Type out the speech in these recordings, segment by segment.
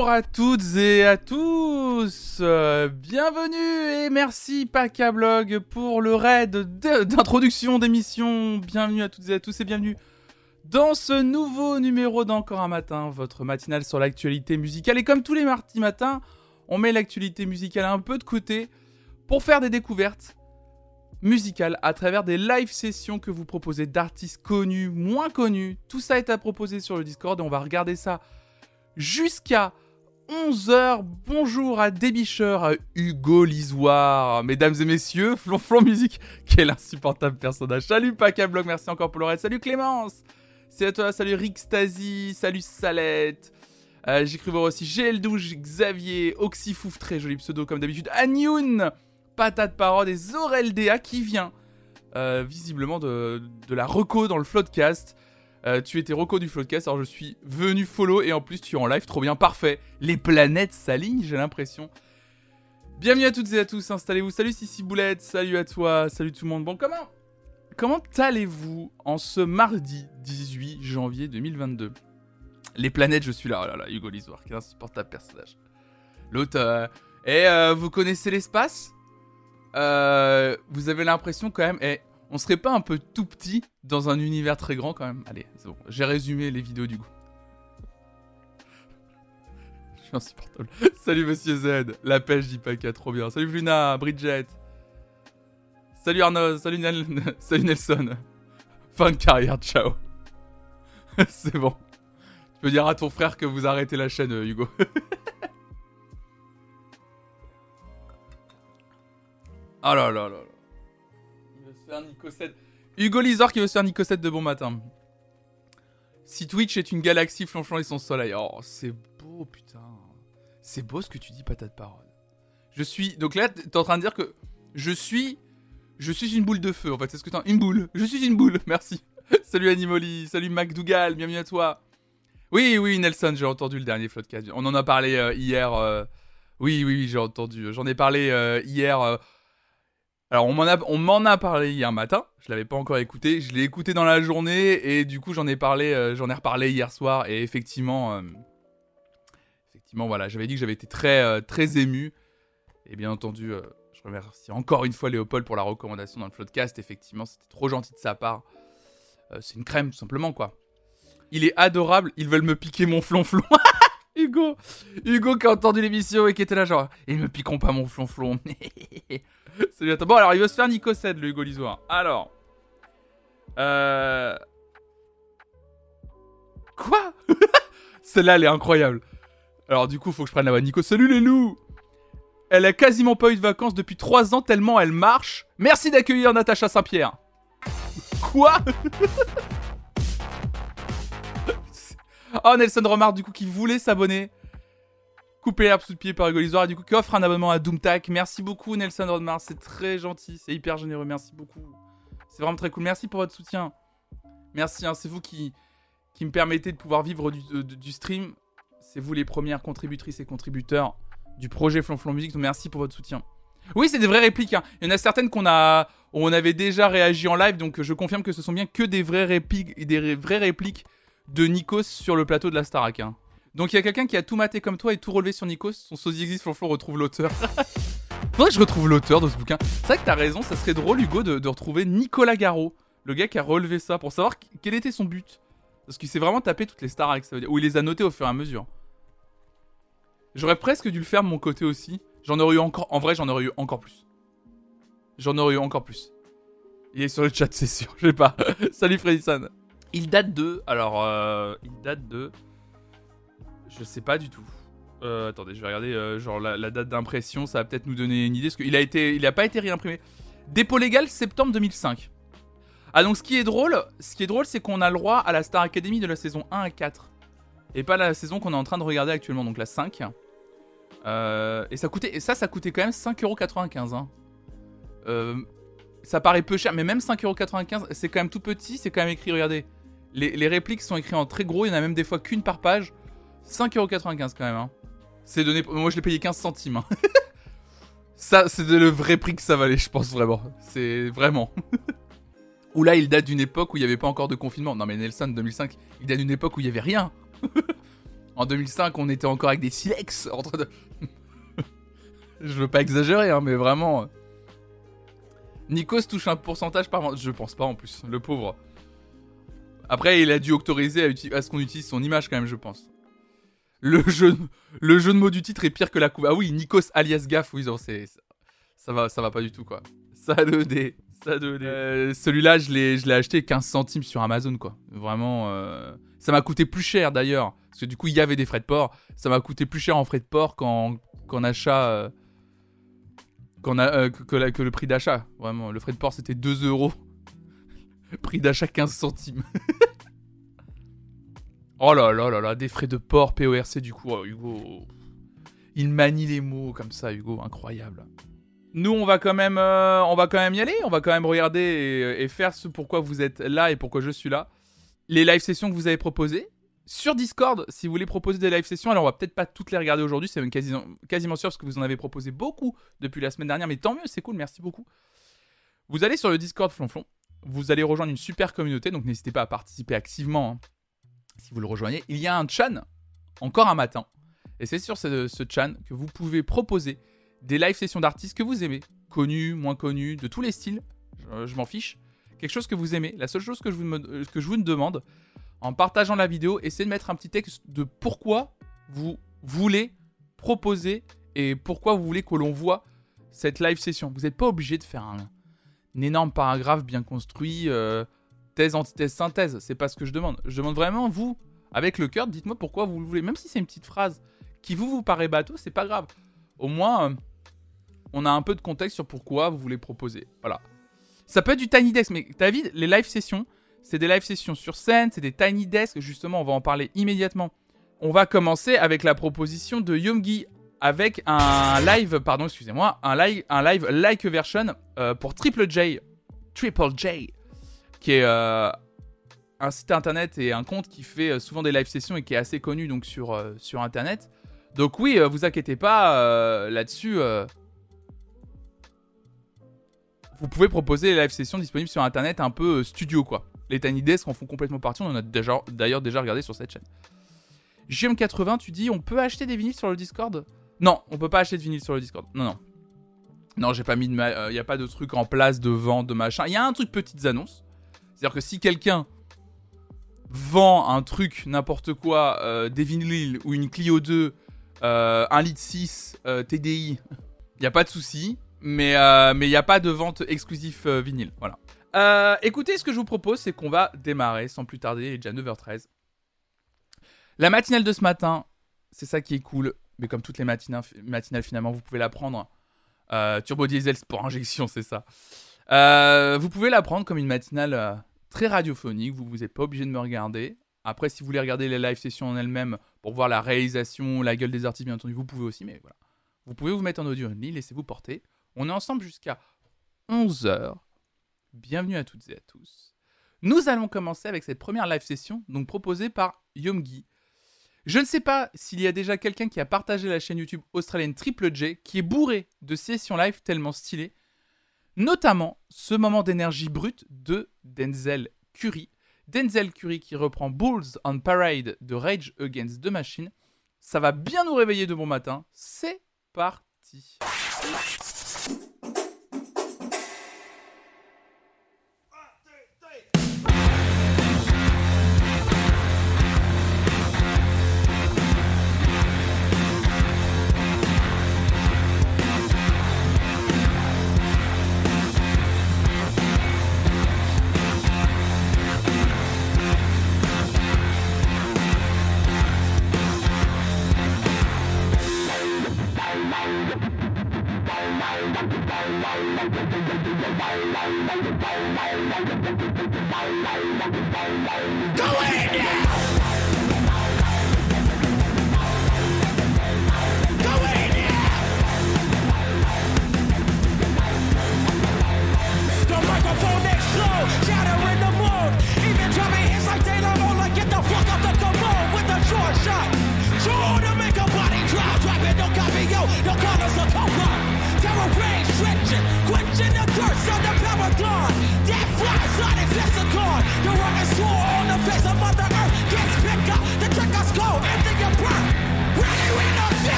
Bonjour à toutes et à tous euh, Bienvenue et merci Pacablog pour le raid d'introduction d'émission. Bienvenue à toutes et à tous et bienvenue dans ce nouveau numéro d'Encore un matin, votre matinale sur l'actualité musicale. Et comme tous les mardis matins, on met l'actualité musicale un peu de côté pour faire des découvertes musicales à travers des live sessions que vous proposez d'artistes connus, moins connus. Tout ça est à proposer sur le Discord et on va regarder ça jusqu'à 11h. Bonjour à Débicheur, à Hugo Lisoire, mesdames et messieurs, Flonflon Musique, quel insupportable personnage. Salut Pacablog, merci encore pour le. Salut Clémence, c'est à toi, salut Rick Stasi, salut Salette. J'ai cru voir aussi GL12, Xavier, Oxyfouf, très joli pseudo comme d'habitude, Anyoun, Patate Parode et Zoreldea qui vient euh, visiblement de, de la reco dans le Floodcast. Euh, tu étais Rocco du Floodcast, alors je suis venu follow et en plus tu es en live, trop bien, parfait. Les planètes s'alignent, j'ai l'impression. Bienvenue à toutes et à tous, installez-vous. Salut Sissi Boulette, salut à toi, salut tout le monde. Bon, comment Comment allez-vous en ce mardi 18 janvier 2022 Les planètes, je suis là, oh là là, Hugo Lisoire, quel insupportable personnage. L'autre, euh... et vous connaissez l'espace? Euh, Vous avez l'impression quand même, on serait pas un peu tout petit dans un univers très grand quand même Allez, c'est bon, j'ai résumé les vidéos du coup. Je suis insupportable. Salut Monsieur Z, la pêche dit pas trop bien. Salut Luna, Bridget. Salut Arnaud, salut, Nel... salut Nelson. Fin de carrière, ciao. c'est bon. Tu peux dire à ton frère que vous arrêtez la chaîne, Hugo. oh là là là là. Nico 7. Hugo Lizard qui veut se faire Nico 7 de bon matin. Si Twitch est une galaxie flanchant et son soleil. Oh, c'est beau, putain. C'est beau ce que tu dis, patate parole. Je suis. Donc là, t'es en train de dire que je suis. Je suis une boule de feu, en fait. C'est ce que t'as. Une boule. Je suis une boule. Merci. salut Animoli. Salut MacDougall. Bienvenue à toi. Oui, oui, Nelson, j'ai entendu le dernier Floodcast. On en a parlé euh, hier. Euh... Oui, oui, oui, j'ai entendu. J'en ai parlé euh, hier. Alors on m'en a, parlé hier matin. Je l'avais pas encore écouté. Je l'ai écouté dans la journée et du coup j'en ai parlé, euh, j'en ai reparlé hier soir et effectivement, euh, effectivement voilà, j'avais dit que j'avais été très euh, très ému et bien entendu, je remercie encore une fois Léopold pour la recommandation dans le podcast. Effectivement, c'était trop gentil de sa part. C'est une crème tout simplement quoi. Il est adorable. Ils veulent me piquer mon flonflon. Hugo, Hugo qui a entendu l'émission et qui était là genre, ils me piqueront pas mon flonflon. Salut à. Bon, alors, il va se faire Nico 7, le Hugo Lisoire. Alors. Euh. Quoi? Celle-là, elle est incroyable. Alors, du coup, faut que je prenne la voix. Nico, salut les loups Elle a quasiment pas eu de vacances depuis 3 ans tellement elle marche. Merci d'accueillir Natacha Saint-Pierre. Quoi? Oh, Nelson Remarque, du coup, qui voulait s'abonner couper l'herbe sous le pied par Hugo et du coup qui offre un abonnement à Doomtac. Merci beaucoup Nelson Rodmar, c'est très gentil, c'est hyper généreux, merci beaucoup. C'est vraiment très cool, merci pour votre soutien. Merci, hein, c'est vous qui, qui me permettez de pouvoir vivre du, du, du stream. C'est vous les premières contributrices et contributeurs du projet Flonflon Musique, donc merci pour votre soutien. Oui, c'est des vraies répliques. Hein. Il y en a certaines qu'on a, on avait déjà réagi en live, donc je confirme que ce sont bien que des vraies répliques, des vraies répliques de Nikos sur le plateau de la Starac. Hein. Donc il y a quelqu'un qui a tout maté comme toi et tout relevé sur Nikos. Son sosie existe, Flonflon retrouve l'auteur. Faudrait que je retrouve l'auteur de ce bouquin. C'est vrai que t'as raison, ça serait drôle, Hugo, de, retrouver Nicolas Garot, le gars qui a relevé ça, pour savoir quel était son but. Parce qu'il s'est vraiment tapé toutes les stars avec ça veut dire. Ou il les a notées au fur et à mesure. J'aurais presque dû le faire de mon côté aussi. J'en aurais eu encore. En vrai, j'en aurais eu encore plus. J'en aurais eu encore plus. Il est sur le chat, c'est sûr. Je sais pas. Salut Freddy Il date de. Alors, euh, il date de. Je sais pas du tout. Euh, attendez, je vais regarder euh, genre la, date d'impression, ça va peut-être nous donner une idée. Parce qu'il a été, il a pas été réimprimé. Dépôt légal septembre 2005. Ah donc ce qui est drôle, ce qui est drôle, c'est qu'on a le droit à la Star Academy de la saison 1 à 4 et pas la saison qu'on est en train de regarder actuellement, donc la 5. Euh, et ça coûtait, ça, ça coûtait quand même 5,95€. Hein. Ça paraît peu cher, mais même 5,95€, c'est quand même tout petit, c'est quand même écrit, regardez. Les, répliques sont écrites en très gros, il y en a même des fois qu'une par page. 5,95€ quand même. Hein. C'est donné. Moi je l'ai payé 15 centimes. Hein. ça, c'est le vrai prix que ça valait, je pense vraiment. C'est vraiment. Ou là, il date d'une époque où il n'y avait pas encore de confinement. Non, mais Nelson 2005, il date d'une époque où il n'y avait rien. En 2005, on était encore avec des silex entre deux. Je veux pas exagérer, hein, mais vraiment. Nikos touche un pourcentage par mois. Je pense pas en plus, le pauvre. Après, il a dû autoriser à, ce qu'on utilise son image quand même, je pense. Le jeu, le jeu de mots du titre est pire que la couve. Ah oui, Nikos alias Gaff, oui, c'est, ça va, ça va pas du tout quoi. Ça ça dé. Euh, celui-là, je l'ai, acheté 15 centimes sur Amazon quoi. Vraiment, euh, ça m'a coûté plus cher d'ailleurs, parce que du coup il y avait des frais de port. Ça m'a coûté plus cher en frais de port qu'en, achat, euh, a, que, que, le prix d'achat. Vraiment, le frais de port c'était 2 euros. prix d'achat 15 centimes. oh là là là là, des frais de port, PORC du coup, oh, Hugo. Il manie les mots comme ça, Hugo, incroyable. Nous, on va quand même, euh, on va quand même y aller. On va quand même regarder et, faire ce pourquoi vous êtes là et pourquoi je suis là. Les live sessions que vous avez proposées sur Discord, si vous voulez proposer des live sessions, alors on va peut-être pas toutes les regarder aujourd'hui, c'est même quasiment, quasiment sûr parce que vous en avez proposé beaucoup depuis la semaine dernière, mais tant mieux, c'est cool, merci beaucoup. Vous allez sur le Discord Flonflon, vous allez rejoindre une super communauté, donc n'hésitez pas à participer activement hein, si vous le rejoignez. Il y a un chan, encore un matin, et c'est sur ce, chan que vous pouvez proposer des live sessions d'artistes que vous aimez, connus, moins connus, de tous les styles, je, m'en fiche. Quelque chose que vous aimez. La seule chose que je vous, euh, que je vous demande, en partageant la vidéo, essayez de mettre un petit texte de pourquoi vous voulez proposer et pourquoi vous voulez que l'on voit cette live session. Vous n'êtes pas obligé de faire un, énorme paragraphe bien construit, euh, thèse, antithèse, synthèse. C'est pas ce que je demande. Je demande vraiment, vous, avec le cœur, dites-moi pourquoi vous le voulez. Même si c'est une petite phrase qui vous, vous paraît bateau, c'est pas grave. Au moins, euh, on a un peu de contexte sur pourquoi vous voulez proposer. Voilà. Ça peut être du tiny desk, mais David, les live sessions, c'est des live sessions sur scène, c'est des tiny desks, justement, on va en parler immédiatement. On va commencer avec la proposition de Yomgi avec un live, pardon, excusez-moi, un live, un live like version euh, pour Triple J, Triple J, qui est euh, un site internet et un compte qui fait euh, souvent des live sessions et qui est assez connu donc sur, sur internet. Donc oui, vous inquiétez pas là-dessus vous pouvez proposer les live sessions disponibles sur internet un peu studio quoi. Les Tiny Desk en font complètement partie, on en a d'ailleurs déjà regardé sur cette chaîne. JM80, tu dis on peut acheter des vinyles sur le Discord? Non, on peut pas acheter de vinyles sur le Discord. Non, non. Non, j'ai pas mis de. Il euh, n'y a pas de truc en place de vente, de machin. Il y a un truc petites annonces. C'est-à-dire que si quelqu'un vend un truc, n'importe quoi, euh, des vinyles ou une Clio 2, un litre 6 TDI, il n'y a pas de souci. Mais euh, il n'y a pas de vente exclusive euh, vinyle. Voilà. Euh, écoutez, ce que je vous propose, c'est qu'on va démarrer sans plus tarder. Il est déjà 9h13. La matinale de ce matin, c'est ça qui est cool. Mais comme toutes les matinales, finalement, vous pouvez la prendre. Turbo Diesel pour injection, c'est ça. vous pouvez la prendre comme une matinale très radiophonique. Vous n'êtes pas obligé de me regarder. Après, si vous voulez regarder les live sessions en elles-mêmes pour voir la réalisation, la gueule des artistes, bien entendu, vous pouvez aussi. Mais voilà. Vous pouvez vous mettre en audio only, laissez-vous porter. On est ensemble jusqu'à 11h. Bienvenue à toutes et à tous. Nous allons commencer avec cette première live session, donc proposée par Yomgi. Je ne sais pas s'il y a déjà quelqu'un qui a partagé la chaîne YouTube australienne Triple J, qui est bourrée de sessions live tellement stylées, notamment ce moment d'énergie brute de Denzel Curry. Denzel Curry qui reprend Bulls on Parade de Rage Against the Machine. Ça va bien nous réveiller de bon matin. C'est parti.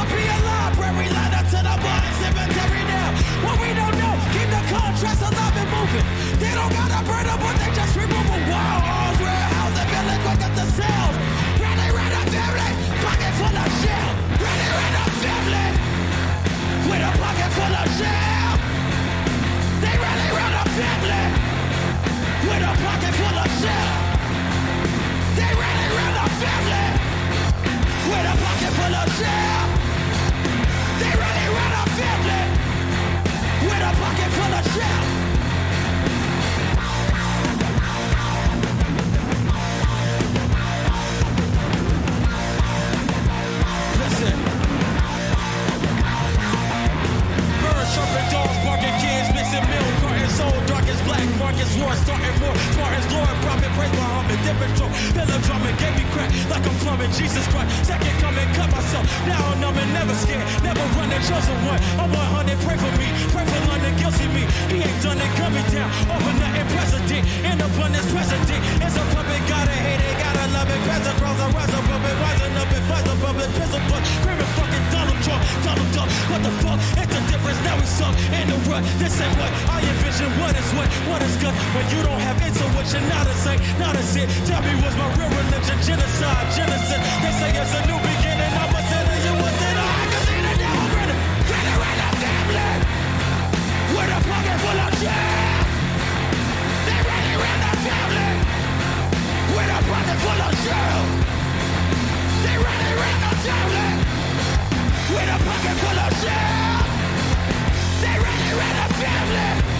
Be to the. What we don't know, keep the contrast alive and moving. They don't gotta burn but they just remove warehouse, the family, pocket full of family, with a pocket full of shell. They ready, family with a pocket full of. They run family with a pocket full of. They really run a family with a pocket full of shell. Black, Marcus war, starting more, smart as Lord, prophet, praise Muhammad, different stroke, pillow drumming, gave me crack like I'm plumbing, Jesus Christ, second coming, cut myself, now I'm numb and never scared, never running, chosen one, I'm 100, pray for me, pray for London, guilty me, he ain't done it, coming down, over nothing, president, in abundance, president, it's a puppet, gotta hate it, gotta love it, the rise of puppet, rising up and fight the public, pistol butt, screaming fucking Donald Trump, Donald Duck, what the fuck, it's the difference, now we suck, in the rut, this ain't what I envision, what is what, what is good, when you don't have intuition, not a saint, not a sin, tell me what's my real religion, genocide, genocide, they say it's a new beginning, I'm a sinner, you a sinner, I can see the devil grinning, grinning right now, family, with a pocket full of shit, they really ran the family, with a pocket full of shit, they really ran the family, with a pocket full of shit, they really ran the family,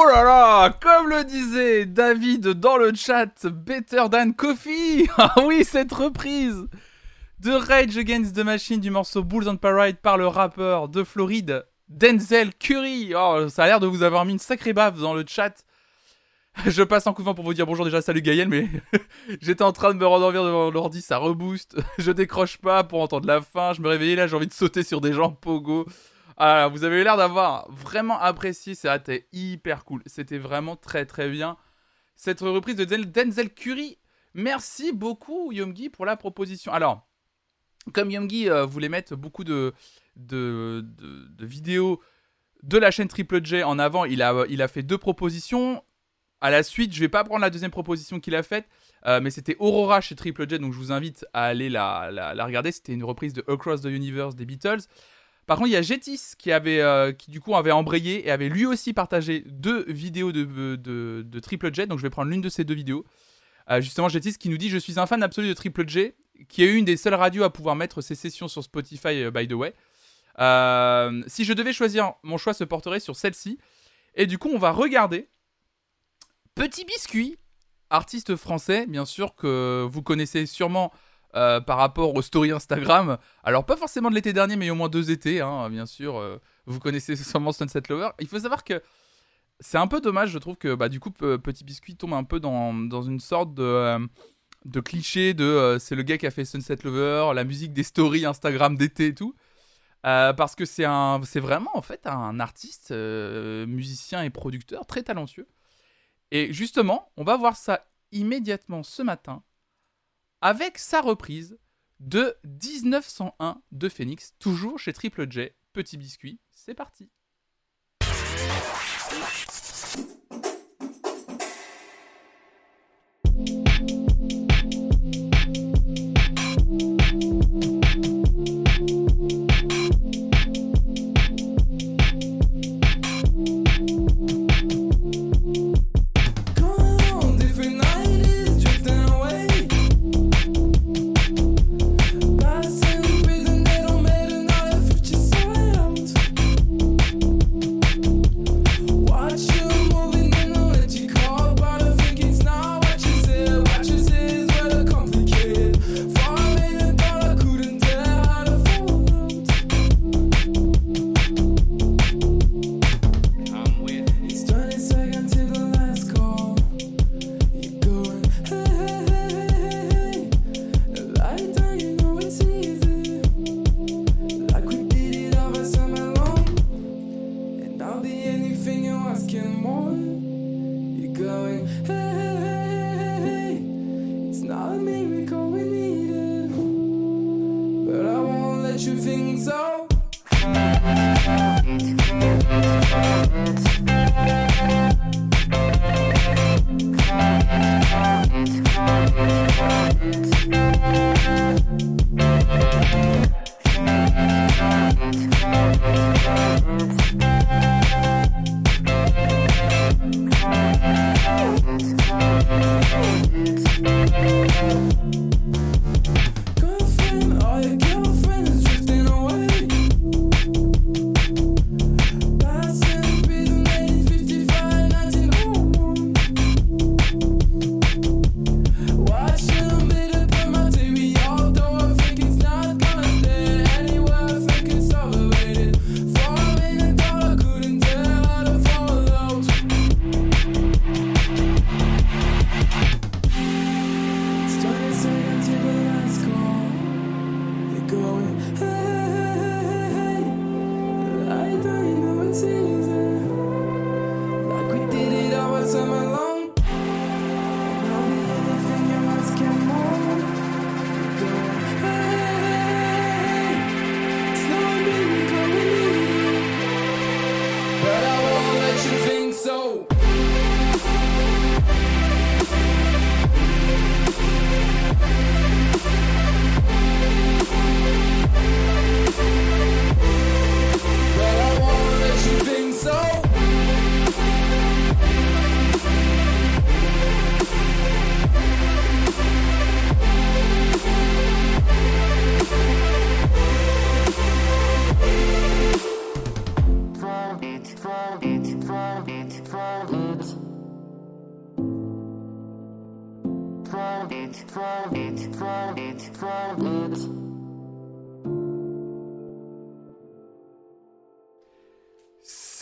Oh là là, comme le disait David dans le chat, Better Than Coffee Ah oui, cette reprise de Rage Against the Machine du morceau Bulls on Parade par le rappeur de Floride, Denzel Curry. Oh, ça a l'air de vous avoir mis une sacrée baffe dans le chat. Je passe en coup de vent pour vous dire bonjour déjà, salut Gaël, mais j'étais en train de me rendormir devant l'ordi, ça rebooste. Je décroche pas pour entendre la fin, je me réveillais là, j'ai envie de sauter sur des gens pogo. Ah, vous avez l'air d'avoir vraiment apprécié, c'était hyper cool. C'était vraiment très très bien. Cette reprise de Denzel- Curry. Merci beaucoup Yomgi pour la proposition. Alors, comme Yomgi euh, voulait mettre beaucoup de, de, de- de vidéos de la chaîne Triple J en avant, il a, il a fait deux propositions. À la suite, je vais pas prendre la deuxième proposition qu'il a faite, euh, mais c'était Aurora chez Triple J, donc je vous invite à aller la, la- la regarder. C'était une reprise de Across the Universe des Beatles. Par contre, il y a Jetis qui avait, euh, du coup avait embrayé et avait lui aussi partagé deux vidéos de, de Triple J. Donc je vais prendre l'une de ces deux vidéos. Euh, justement, Jetis qui nous dit Je suis un fan absolu de Triple J, qui est une des seules radios à pouvoir mettre ses sessions sur Spotify, euh, by the way. Euh, si je devais choisir, mon choix se porterait sur celle-ci. Et du coup, on va regarder Petit Biscuit, artiste français, bien sûr, que vous connaissez sûrement euh, par rapport aux stories Instagram. Alors, pas forcément de l'été dernier, mais au moins deux étés, hein, bien sûr. euh, vous connaissez sûrement Sunset Lover. Il faut savoir que c'est un peu dommage, je trouve que bah, du coup, Pe- Petit Biscuit tombe un peu dans, dans une sorte de, euh, de clichés de c'est le gars qui a fait Sunset Lover, la musique des stories Instagram d'été et tout. Parce que c'est c'est vraiment en fait un artiste, musicien et producteur très talentueux. Et justement, on va voir ça immédiatement ce matin avec sa reprise de 1901 de Phoenix, toujours chez Triple J. Petit biscuit, c'est parti.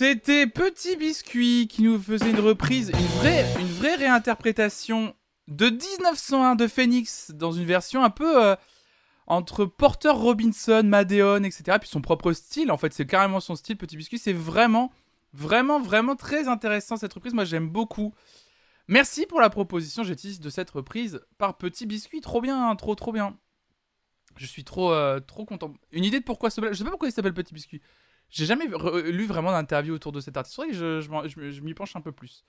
C'était Petit Biscuit qui nous faisait une reprise, une vraie, une vraie réinterprétation de 1901 de Phoenix dans une version un peu euh, entre Porter Robinson, Madeon, etc. Puis son propre style, en fait, c'est carrément son style. Petit Biscuit, c'est vraiment, vraiment, vraiment très intéressant cette reprise. Moi, j'aime beaucoup. Merci pour la proposition, Gétis, de cette reprise par Petit Biscuit. Trop bien, hein, trop, trop bien. Je suis trop, euh, trop content. Une idée de pourquoi ce Je sais pas pourquoi il s'appelle Petit Biscuit. J'ai jamais lu vraiment d'interview autour de cet artiste. C'est vrai que je, m'y penche un peu plus.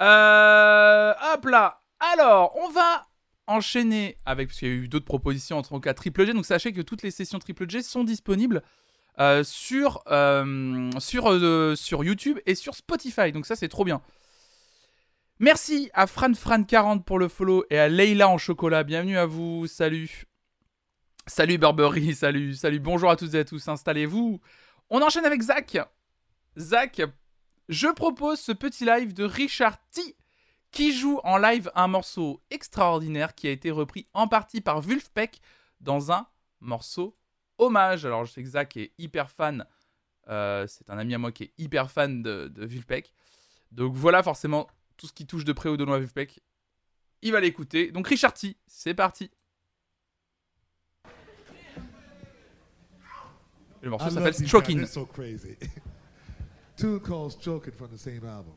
Euh, hop là. Alors, on va enchaîner avec, parce qu'il y a eu d'autres propositions en tant cas Triple J. Donc sachez que toutes les sessions Triple J sont disponibles euh, sur, euh, sur, sur YouTube et sur Spotify. Donc ça, c'est trop bien. Merci à FranFran40 pour le follow et à Leila en chocolat. Bienvenue à vous. Salut. Salut Burberry. Salut. Salut. Bonjour à toutes et à tous. Installez-vous. On enchaîne avec Zach. Zach, je propose ce petit live de Richard T qui joue en live un morceau extraordinaire qui a été repris en partie par Vulfpeck dans un morceau hommage. Alors je sais que Zach est hyper fan, euh, c'est un ami à moi qui est hyper fan de, de. Donc voilà forcément tout ce qui touche de près ou de loin à il va l'écouter. Donc Richard T, c'est parti. Le morceau s'appelle crazy. Tune called Stroking from the same album.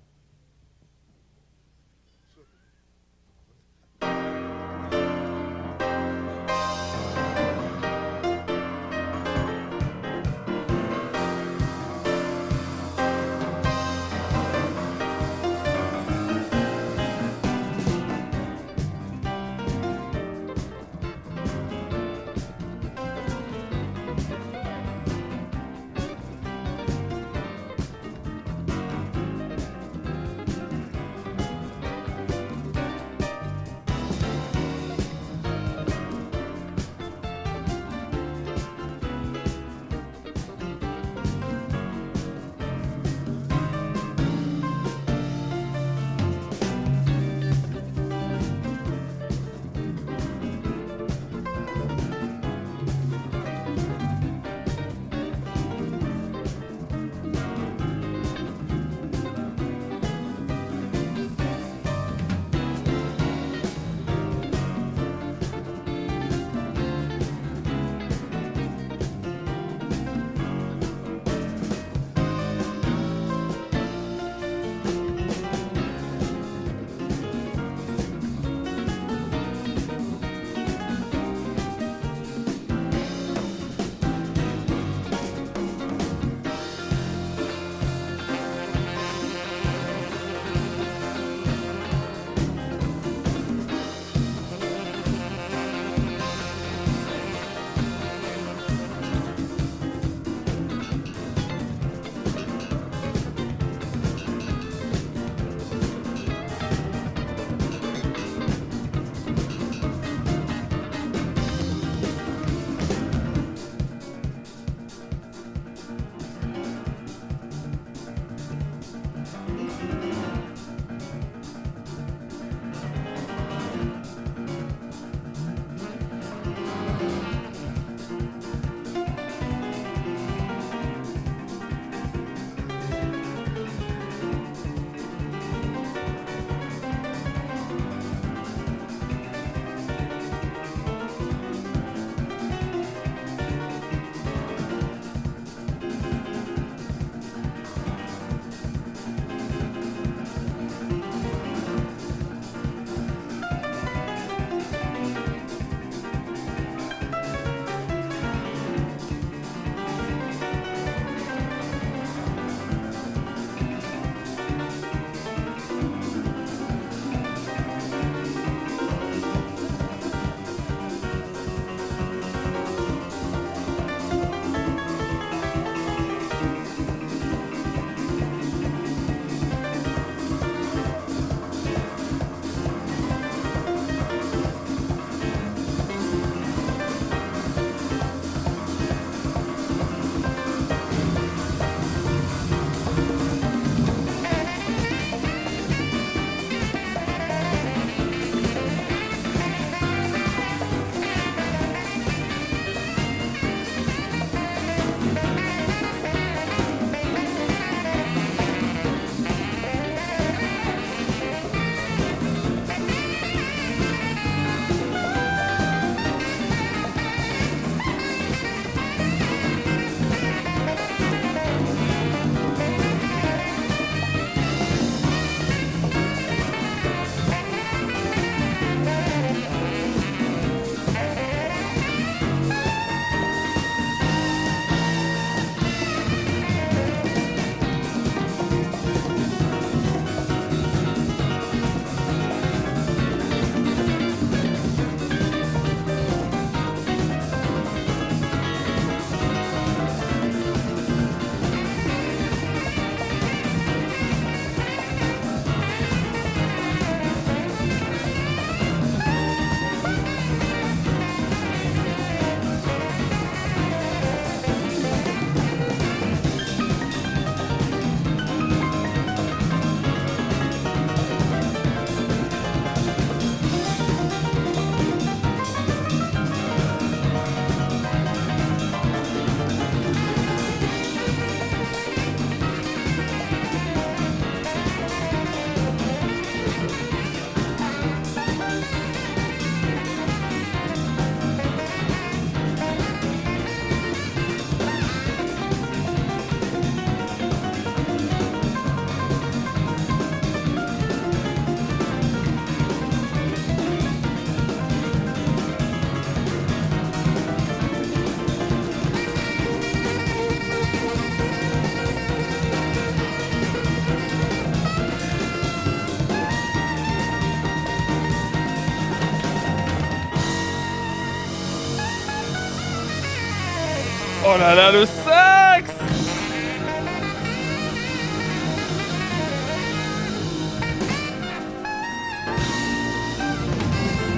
Oh là là, le sax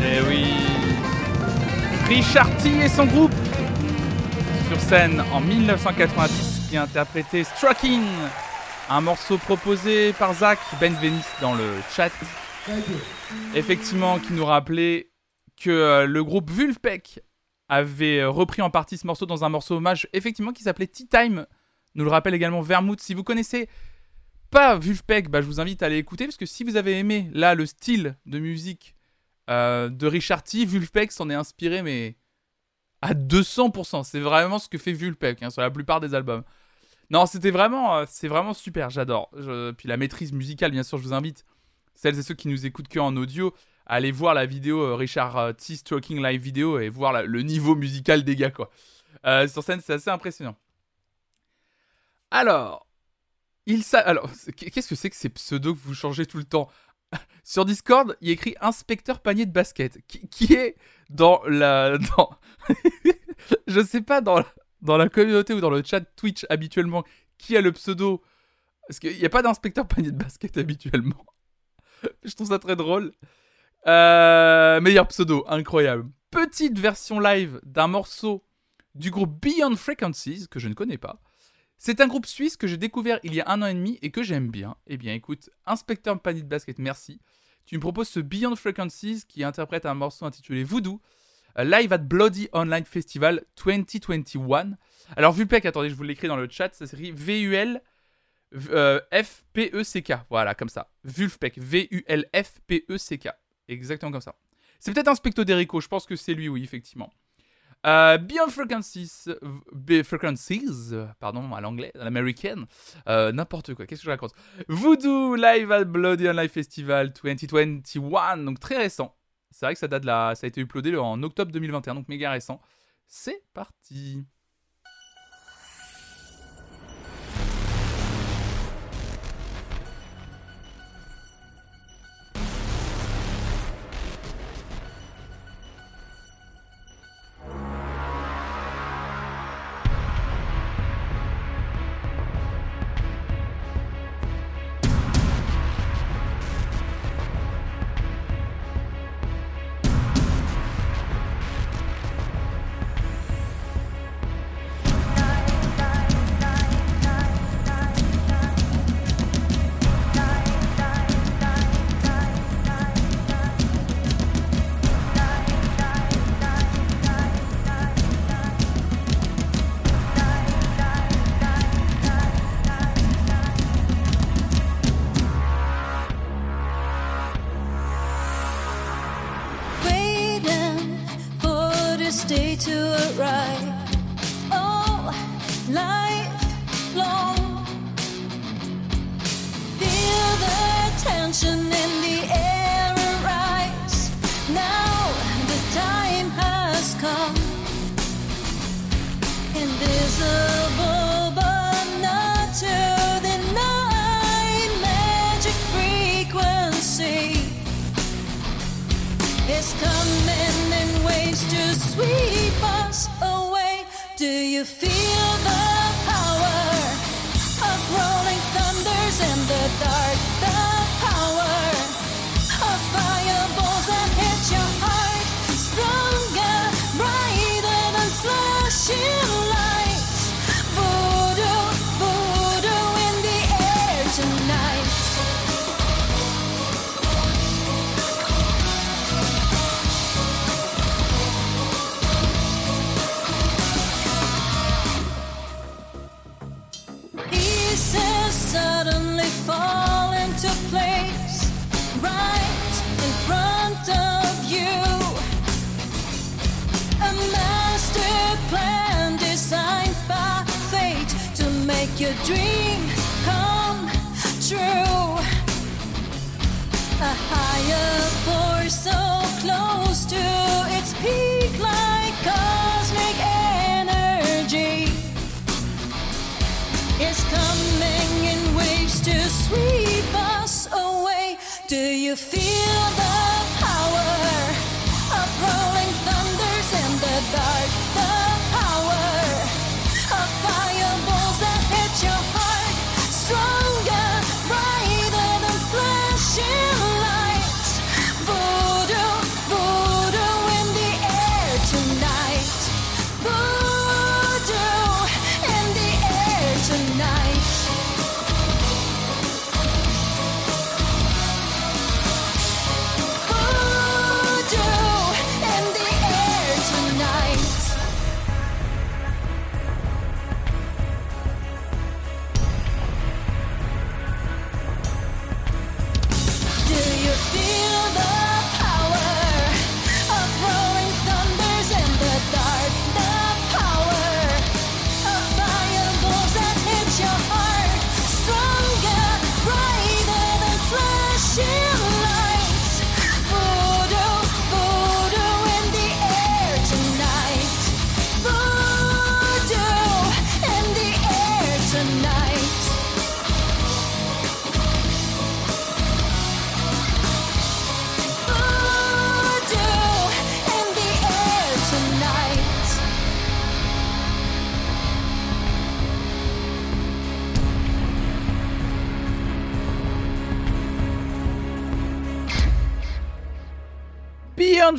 Eh oui Richard T et son groupe sur scène en 1990 qui a interprété Strucking, un morceau proposé par Zach Benveniste dans le chat. Effectivement, qui nous rappelait que euh, le groupe Vulfpeck avait euh, repris en partie ce morceau dans un morceau hommage, effectivement, qui s'appelait Tea Time. Nous le rappelle également Vermouth. Si vous connaissez pas Vulfpeck, bah, je vous invite à aller écouter, parce que si vous avez aimé, là, le style de musique euh, de Richard T, Vulfpeck s'en est inspiré, mais à 200%. C'est vraiment ce que fait Vulfpeck hein, sur la plupart des albums. Non, c'était vraiment, euh, c'est vraiment super, j'adore. Puis la maîtrise musicale, bien sûr, je vous invite, celles et ceux qui nous écoutent que en audio, à aller voir la vidéo euh, Richard euh, T. Stroking live vidéo et voir le niveau musical des gars, quoi. Euh, sur scène, c'est assez impressionnant. Alors, il s'a... Alors, qu'est-ce que c'est que ces pseudos que vous changez tout le temps? Sur Discord, il y a écrit inspecteur panier de basket, qui, qui est dans la... Dans... je sais pas, dans la, dans la communauté ou dans le chat Twitch habituellement, qui a le pseudo? Parce qu'il n'y a pas d'inspecteur panier de basket habituellement. je trouve ça très drôle. Euh, meilleur pseudo, incroyable. Petite version live d'un morceau du groupe Beyond Frequencies, que je ne connais pas. C'est un groupe suisse que j'ai découvert il y a un an et demi et que j'aime bien. Eh bien, écoute, Inspecteur Panier de Basket, merci. Tu me proposes ce Beyond Frequencies qui interprète un morceau intitulé Voodoo, euh, live at Bloody Online Festival 2021. Alors, Vulpec, attendez, je vous l'écris dans le chat, ça s'écrit V-U-L. euh, F-P-E-C-K, voilà, comme ça. Vulfpeck, V-U-L-F-P-E-C-K. Exactement comme ça. C'est peut-être Inspecto Derico, je pense que c'est lui, oui, effectivement. Euh, Beyond Frequencies, Frequencies, pardon, à l'anglais, à l'américaine, euh, n'importe quoi, qu'est-ce que je raconte? Voodoo Live at Bloody Online Festival 2021, donc très récent. C'est vrai que ça date de ça a été uploadé en octobre 2021, donc méga récent. C'est parti.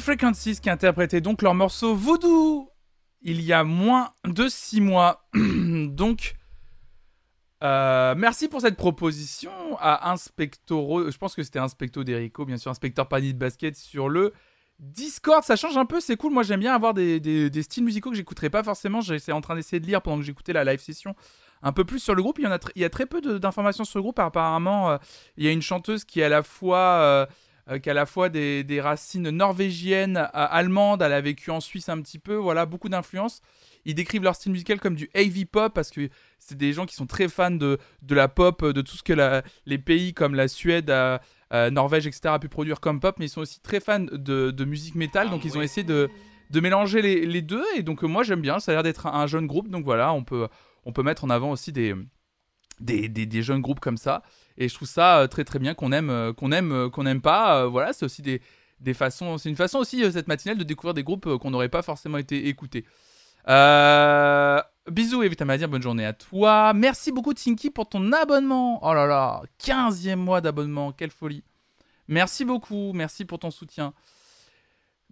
Frequencies qui interprétait donc leur morceau Voodoo il y a moins de 6 mois. donc, euh, merci pour cette proposition à Inspectoro. Je pense que c'était Inspecto d'Erico, bien sûr, Inspecteur Panier de Basket sur le Discord. Ça change un peu, c'est cool. Moi, j'aime bien avoir des, styles musicaux que j'écouterais pas forcément. J'étais en train d'essayer de lire pendant que j'écoutais la live session un peu plus sur le groupe. Il y, en a, il y a très peu d'informations sur le groupe. Apparemment, euh, il y a une chanteuse qui est à la fois. euh, euh, qui a à la fois des, des racines norvégiennes, euh, allemandes, elle a vécu en Suisse un petit peu, voilà, beaucoup d'influence. Ils décrivent leur style musical comme du heavy pop parce que c'est des gens qui sont très fans de, de la pop, de tout ce que la- les pays comme la Suède, euh, euh, Norvège, etc. a pu produire comme pop, mais ils sont aussi très fans de, de musique métal, donc ils ont essayé de, de mélanger les, les deux, et donc euh, moi j'aime bien, ça a l'air d'être un, un jeune groupe, donc voilà, on peut, on peut mettre en avant aussi des, des, des, jeunes groupes comme ça, et je trouve ça euh, très très bien qu'on aime, euh, qu'on aime, euh, qu'on aime pas, voilà, c'est aussi des, des façons, c'est une façon aussi cette matinale de découvrir des groupes qu'on n'aurait pas forcément été écoutés. Bisous et à dire bonne journée à toi. Merci beaucoup Tinky pour ton abonnement. Oh là là, 15e mois d'abonnement, quelle folie. Merci beaucoup, merci pour ton soutien.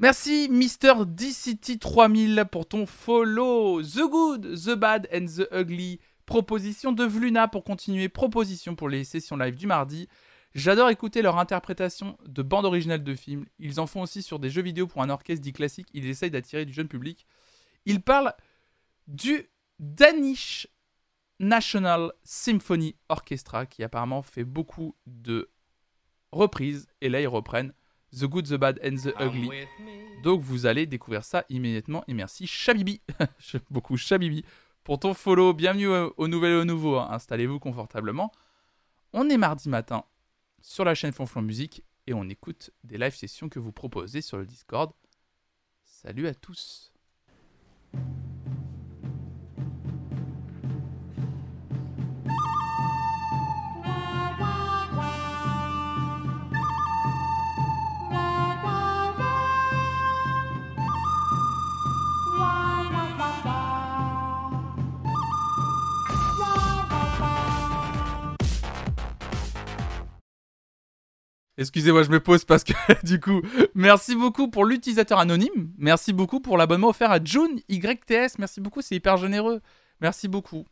Merci Mr. DCT 3000 pour ton follow. The Good, The Bad and The Ugly. Proposition de Vluna pour continuer. Proposition pour les sessions live du mardi. J'adore écouter leur interprétation de bandes originales de films. Ils en font aussi sur des jeux vidéo pour un orchestre dit classique. Ils essayent d'attirer du jeune public. Ils parlent du Danish National Symphony Orchestra qui apparemment fait beaucoup de reprises. Et là, ils reprennent The Good, The Bad and The Ugly. Donc vous allez découvrir ça immédiatement. Et merci Chabibi, j'aime beaucoup Chabibi, pour ton follow. Bienvenue au, nouvel et au nouveau. hein. Installez-vous confortablement. On est mardi matin sur la chaîne Fonflon Musique et on écoute des live sessions que vous proposez sur le Discord. Salut à tous. Excusez-moi, je me pose parce que du coup, merci beaucoup pour l'utilisateur anonyme. Merci beaucoup pour l'abonnement offert à June YTS. Merci beaucoup, c'est hyper généreux. Merci beaucoup.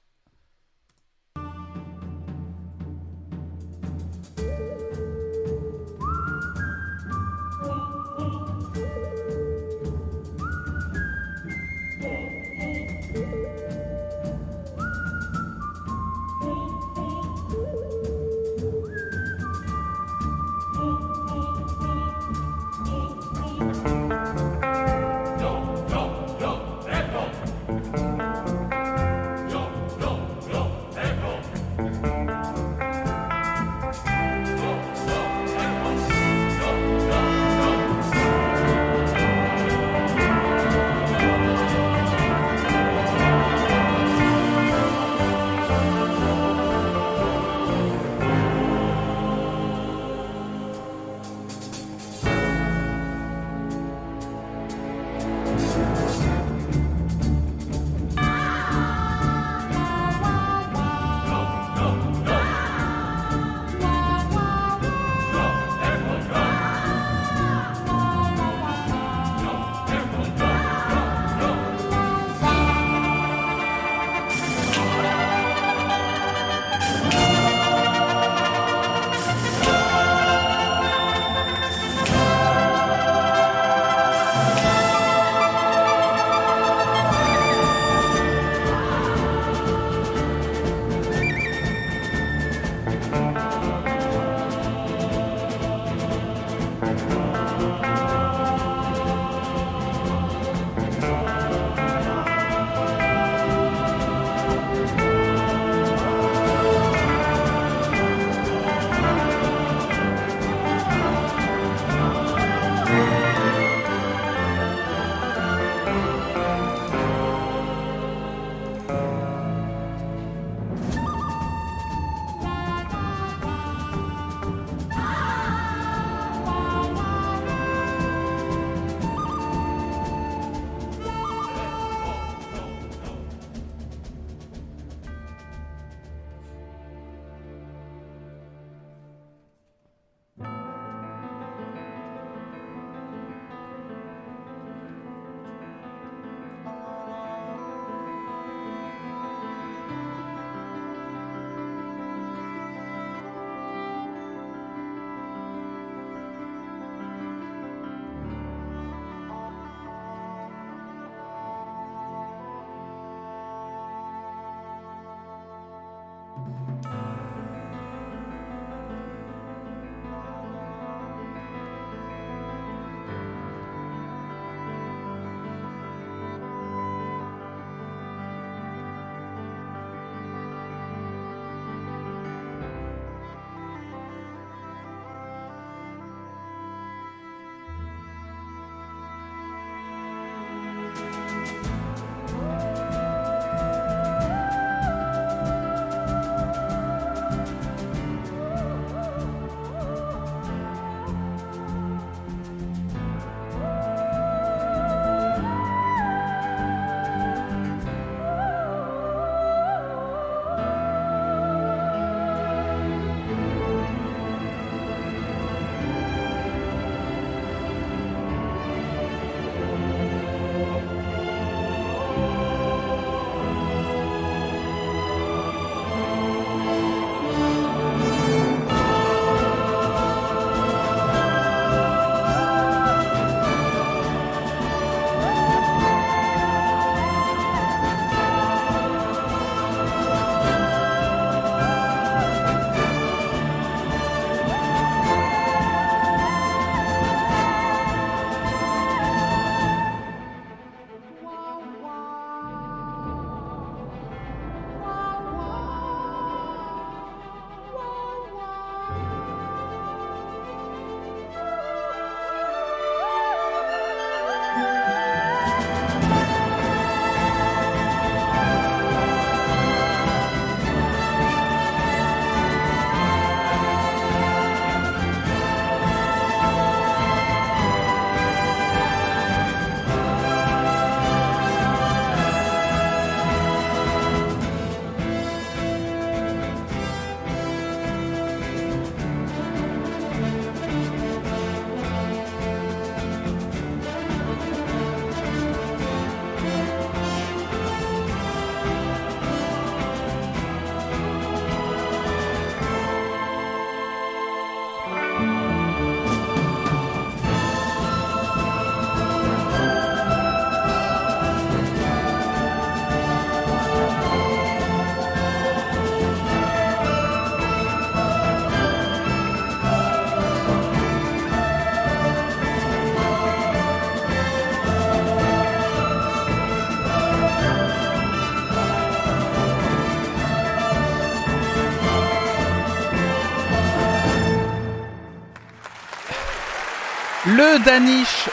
Le Danish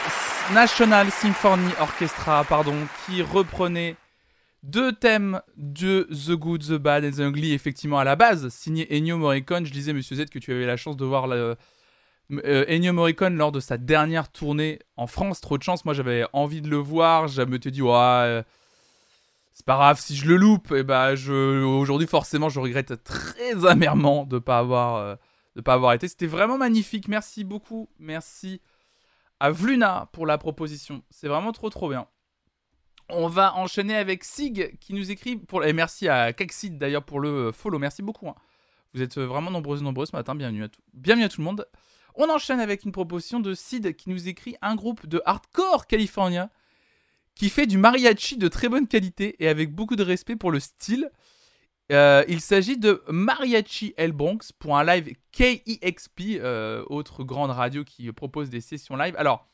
National Symphony Orchestra, pardon, qui reprenait deux thèmes de The Good, The Bad and The Ugly, effectivement à la base, signé Ennio Morricone. Je disais, Monsieur Z, que tu avais la chance de voir euh, Ennio Morricone lors de sa dernière tournée en France. Trop de chance, moi j'avais envie de le voir. Je me suis dit, ouais, euh, c'est pas grave si je le loupe. Et bah, je, aujourd'hui, forcément, je regrette très amèrement de pas avoir, euh, pas avoir été. C'était vraiment magnifique. Merci beaucoup. Merci à Vluna pour la proposition. C'est vraiment trop trop bien. On va enchaîner avec Sig qui nous écrit pour et merci à Kaxid d'ailleurs pour le follow. Merci beaucoup. hein. Vous êtes vraiment nombreuses nombreux ce matin. Bienvenue à tout. Bienvenue à tout le monde. On enchaîne avec une proposition de Sid qui nous écrit un groupe de hardcore californien qui fait du mariachi de très bonne qualité et avec beaucoup de respect pour le style. Euh, il s'agit de Mariachi El Bronx pour un live KEXP, euh, autre grande radio qui propose des sessions live. Alors,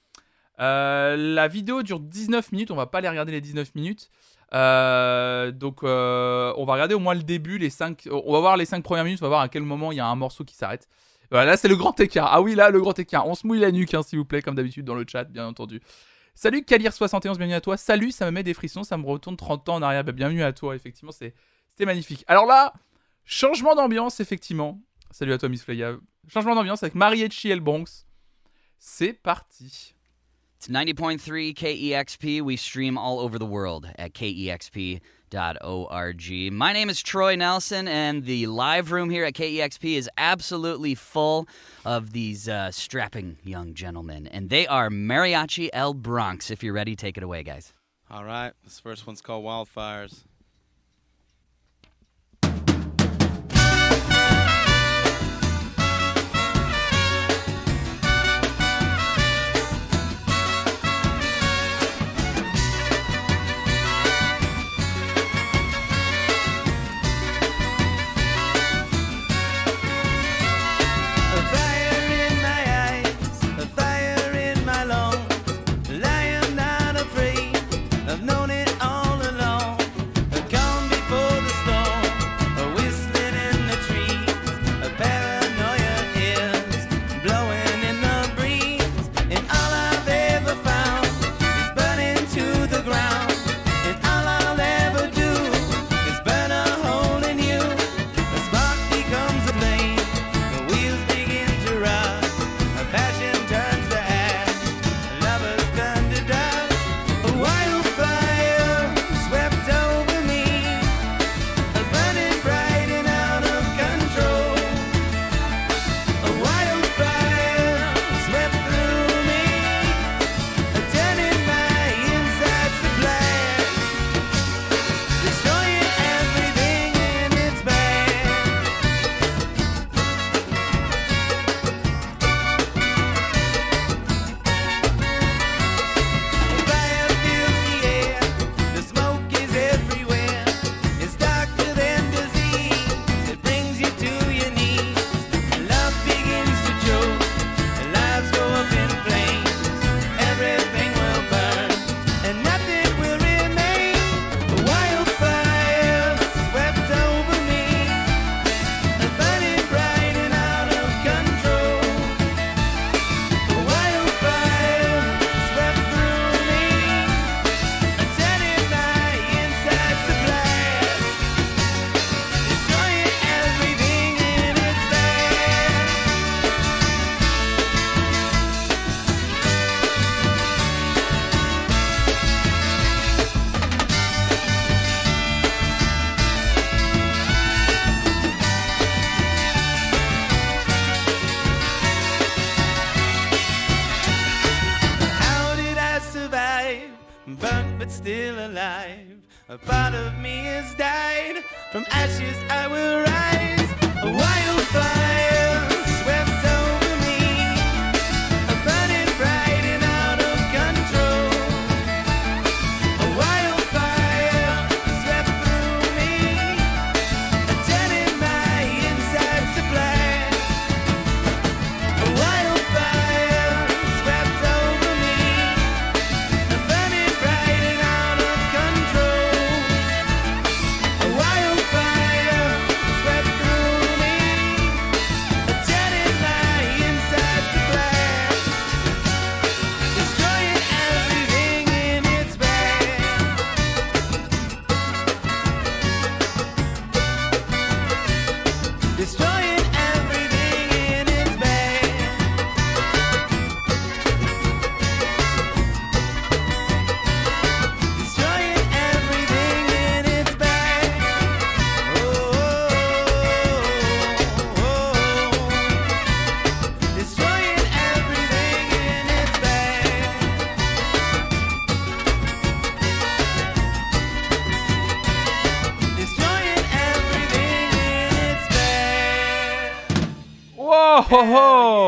euh, la vidéo dure 19 minutes, on va pas aller regarder les 19 minutes. Donc, on va regarder au moins le début, les 5. On va voir les 5 premières minutes, on va voir à quel moment il y a un morceau qui s'arrête. Voilà, là c'est le grand écart. Ah oui, là, le grand écart. On se mouille la nuque, hein, s'il vous plaît, comme d'habitude dans le chat, bien entendu. Salut Kalir71, bienvenue à toi. Salut, ça me met des frissons, ça me retourne 30 ans en arrière. Bah, bienvenue à toi, effectivement, c'est c'était magnifique. Alors là, changement d'ambiance, effectivement. Salut à toi, Miss Flaya. Changement d'ambiance avec Mariachi El Bronx. C'est parti. It's 90.3 KEXP. We stream all over the world at kexp.org. My name is Troy Nelson, and the live room here at KEXP is absolutely full of these uh, strapping young gentlemen. And they are Mariachi El Bronx. If you're ready, take it away, guys. All right, this first one's called Wildfires.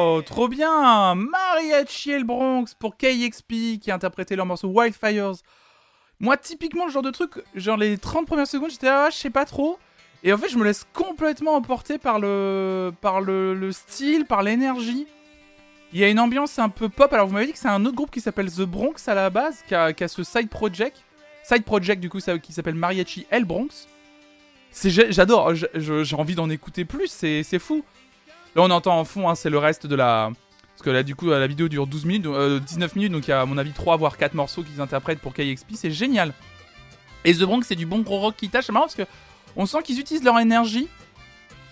Oh, trop bien Mariachi et le Bronx pour KXP qui a interprété leur morceau Wildfires. Moi, typiquement, le genre de truc, genre les 30 premières secondes, j'étais ah, je sais pas trop. Et en fait, je me laisse complètement emporter par le, par le, le style, par l'énergie. Il y a une ambiance un peu pop. Alors, vous m'avez dit que c'est un autre groupe qui s'appelle The Bronx à la base, qui a, ce side project. Side project, du coup, qui s'appelle Mariachi El Bronx. J'adore, j'ai envie d'en écouter plus, c'est fou. Là, on entend en fond, hein, c'est le reste de la. Parce que là, du coup, la vidéo dure 12 minutes, euh, 19 minutes, donc il y a, à mon avis, 3 voire 4 morceaux qu'ils interprètent pour KXP, c'est génial. Et The Bronx, c'est du bon gros rock qui tâche. C'est marrant parce que on sent qu'ils utilisent leur énergie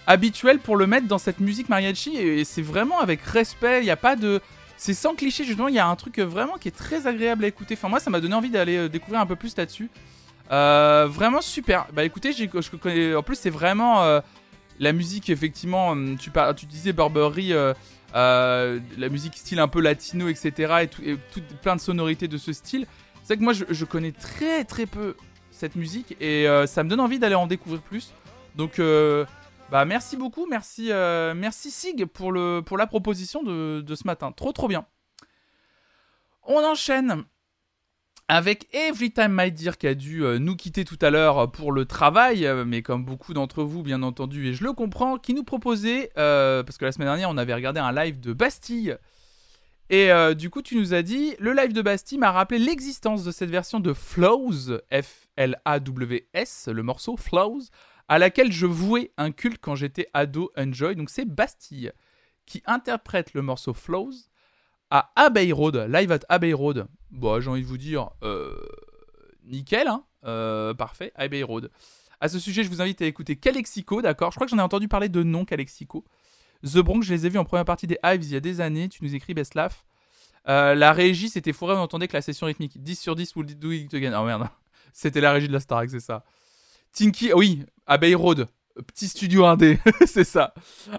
habituelle pour le mettre dans cette musique mariachi, et, c'est vraiment avec respect, il n'y a pas de. C'est sans cliché, justement, il y a un truc euh, vraiment qui est très agréable à écouter. Enfin, moi, ça m'a donné envie d'aller euh, découvrir un peu plus là-dessus. Euh, vraiment super. Bah écoutez, je connais. En plus, c'est vraiment euh, la musique, effectivement. hum, Tu, disais Burberry, euh, euh, la musique style un peu latino, etc. Et, tout, plein de sonorités de ce style. C'est vrai que moi, je, connais très très peu cette musique et euh, ça me donne envie d'aller en découvrir plus. Donc, bah merci beaucoup, merci, merci Sig pour la proposition de, de ce matin. Trop trop bien. On enchaîne avec Every Time My Dear qui a dû euh, nous quitter tout à l'heure pour le travail, euh, mais comme beaucoup d'entre vous, bien entendu, et je le comprends, qui nous proposait, euh, parce que la semaine dernière, on avait regardé un live de Bastille. Et du coup, tu nous as dit, le live de Bastille m'a rappelé l'existence de cette version de Flows, F-L-A-W-S, le morceau Flows, à laquelle je vouais un culte quand j'étais ado Enjoy. Donc c'est Bastille qui interprète le morceau Flows à Abbey Road, live at Abbey Road. Bon, j'ai envie de vous dire, euh, nickel, hein, euh, parfait, Abbey Road. À ce sujet, je vous invite à écouter Calexico, d'accord? Je crois que j'en ai entendu parler de nom Calexico. The Bronx, je les ai vus en première partie des Hives il y a des années. Tu nous écris Beslaf. Euh, la régie, c'était fourré, on entendait que la session rythmique 10 sur 10, we'll do it again. Oh merde, c'était la régie de la Starac, c'est ça. Tinky, oui, Abbey Road, petit studio indé, c'est ça.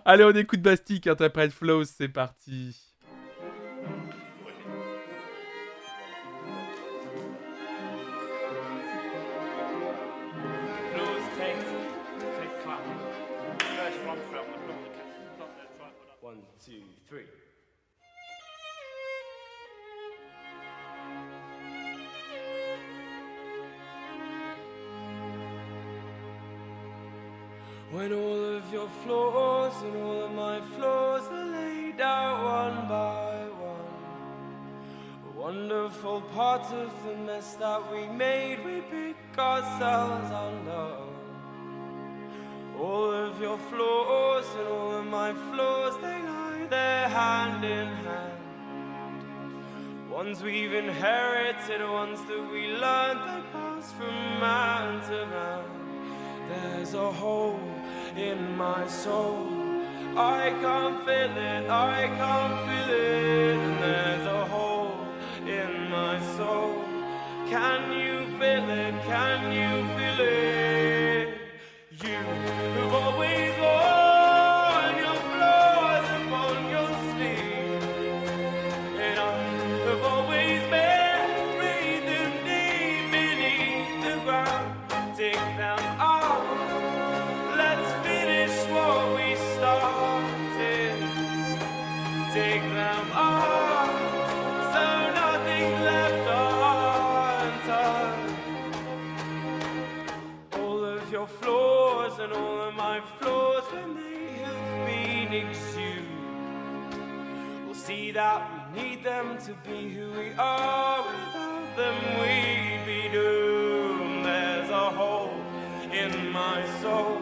Allez, on écoute Bastille qui interprète Flows, c'est parti. Flaws and all of my flaws are laid out one by one. A wonderful part of the mess that we made, we pick ourselves undone. All of your flaws and all of my flaws, they lie there hand in hand. Ones we've inherited, ones that we learned, they pass from man to man. There's a in my soul. I can't feel it, I can't feel it. And there's a hole in my soul. Can you feel it? Can you feel it? See that we need them to be who we are. Without them, we'd be doomed. There's a hole in my soul.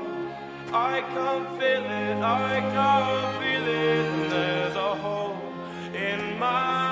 I can't feel it, I can't feel it. There's a hole in my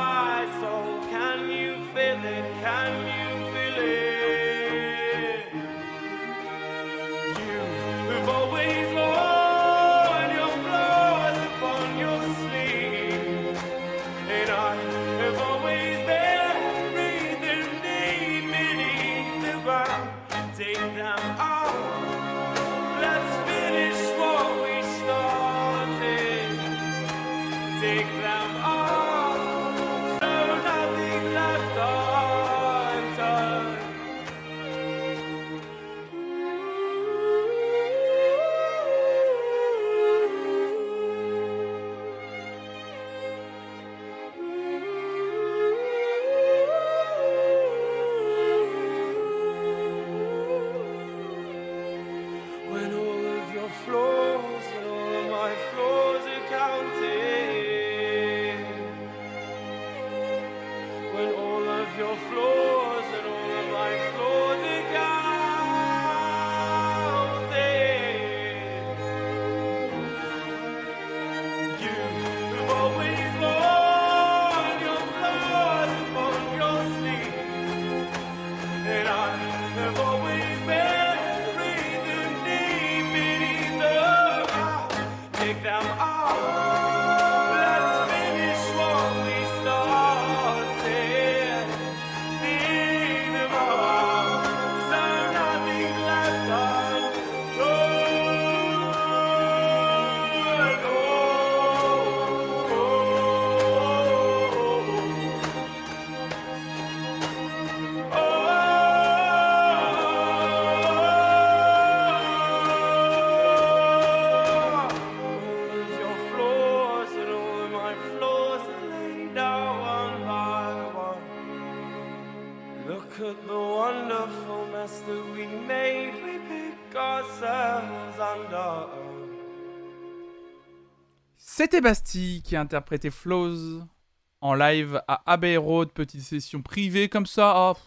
Qui a interprété Flows en live à Abbey Road, petite session privée comme ça. pff,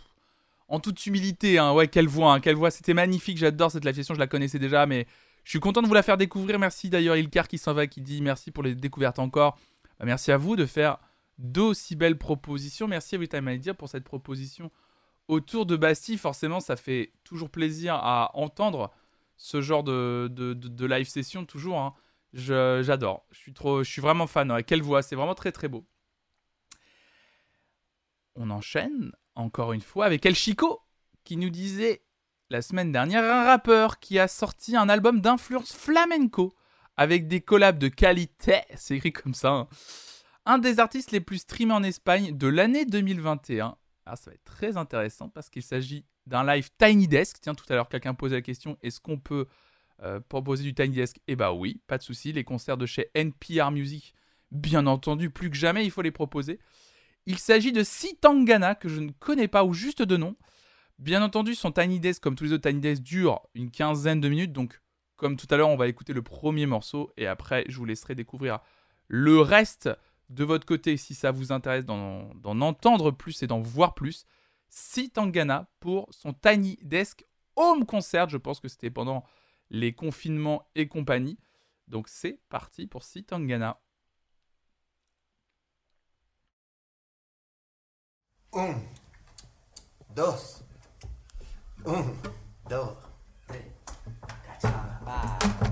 en toute humilité, hein. ouais, quelle voix, hein, quelle voix, c'était magnifique, j'adore cette live session, je la connaissais déjà, mais je suis content de vous la faire découvrir. Merci d'ailleurs Ilkar qui s'en va, qui dit merci pour les découvertes encore. Bah, merci à vous de faire d'aussi belles propositions. Merci à Time Idea pour cette proposition autour de Bastille. Forcément, ça fait toujours plaisir à entendre ce genre de, de, de- de live session, toujours. hein. J'adore. Je suis vraiment fan. Quelle voix, c'est vraiment très très beau. On enchaîne encore une fois avec El Chico qui nous disait la semaine dernière un rappeur qui a sorti un album d'influence flamenco avec des collabs de qualité, c'est écrit comme ça. hein. Un des artistes les plus streamés en Espagne de l'année 2021. Ah, ça va être très intéressant parce qu'il s'agit d'un live Tiny Desk. Tiens, tout à l'heure, quelqu'un posait la question est-ce qu'on peut euh, proposer du Tiny Desk Eh bah oui, pas de souci. Les concerts de chez NPR Music, bien entendu, plus que jamais, il faut les proposer. Il s'agit de Sitangana, que je ne connais pas, ou juste de nom. Bien entendu, son Tiny Desk, comme tous les autres Tiny Desk, dure une quinzaine de minutes. Donc, comme tout à l'heure, on va écouter le premier morceau et après, je vous laisserai découvrir le reste de votre côté si ça vous intéresse d'en entendre plus et d'en voir plus. Sitangana pour son Tiny Desk Home Concert. Je pense que c'était pendant les confinements et compagnie. Donc c'est parti pour Sitangana. 1, 2, 1, 2, 3, 4, 5.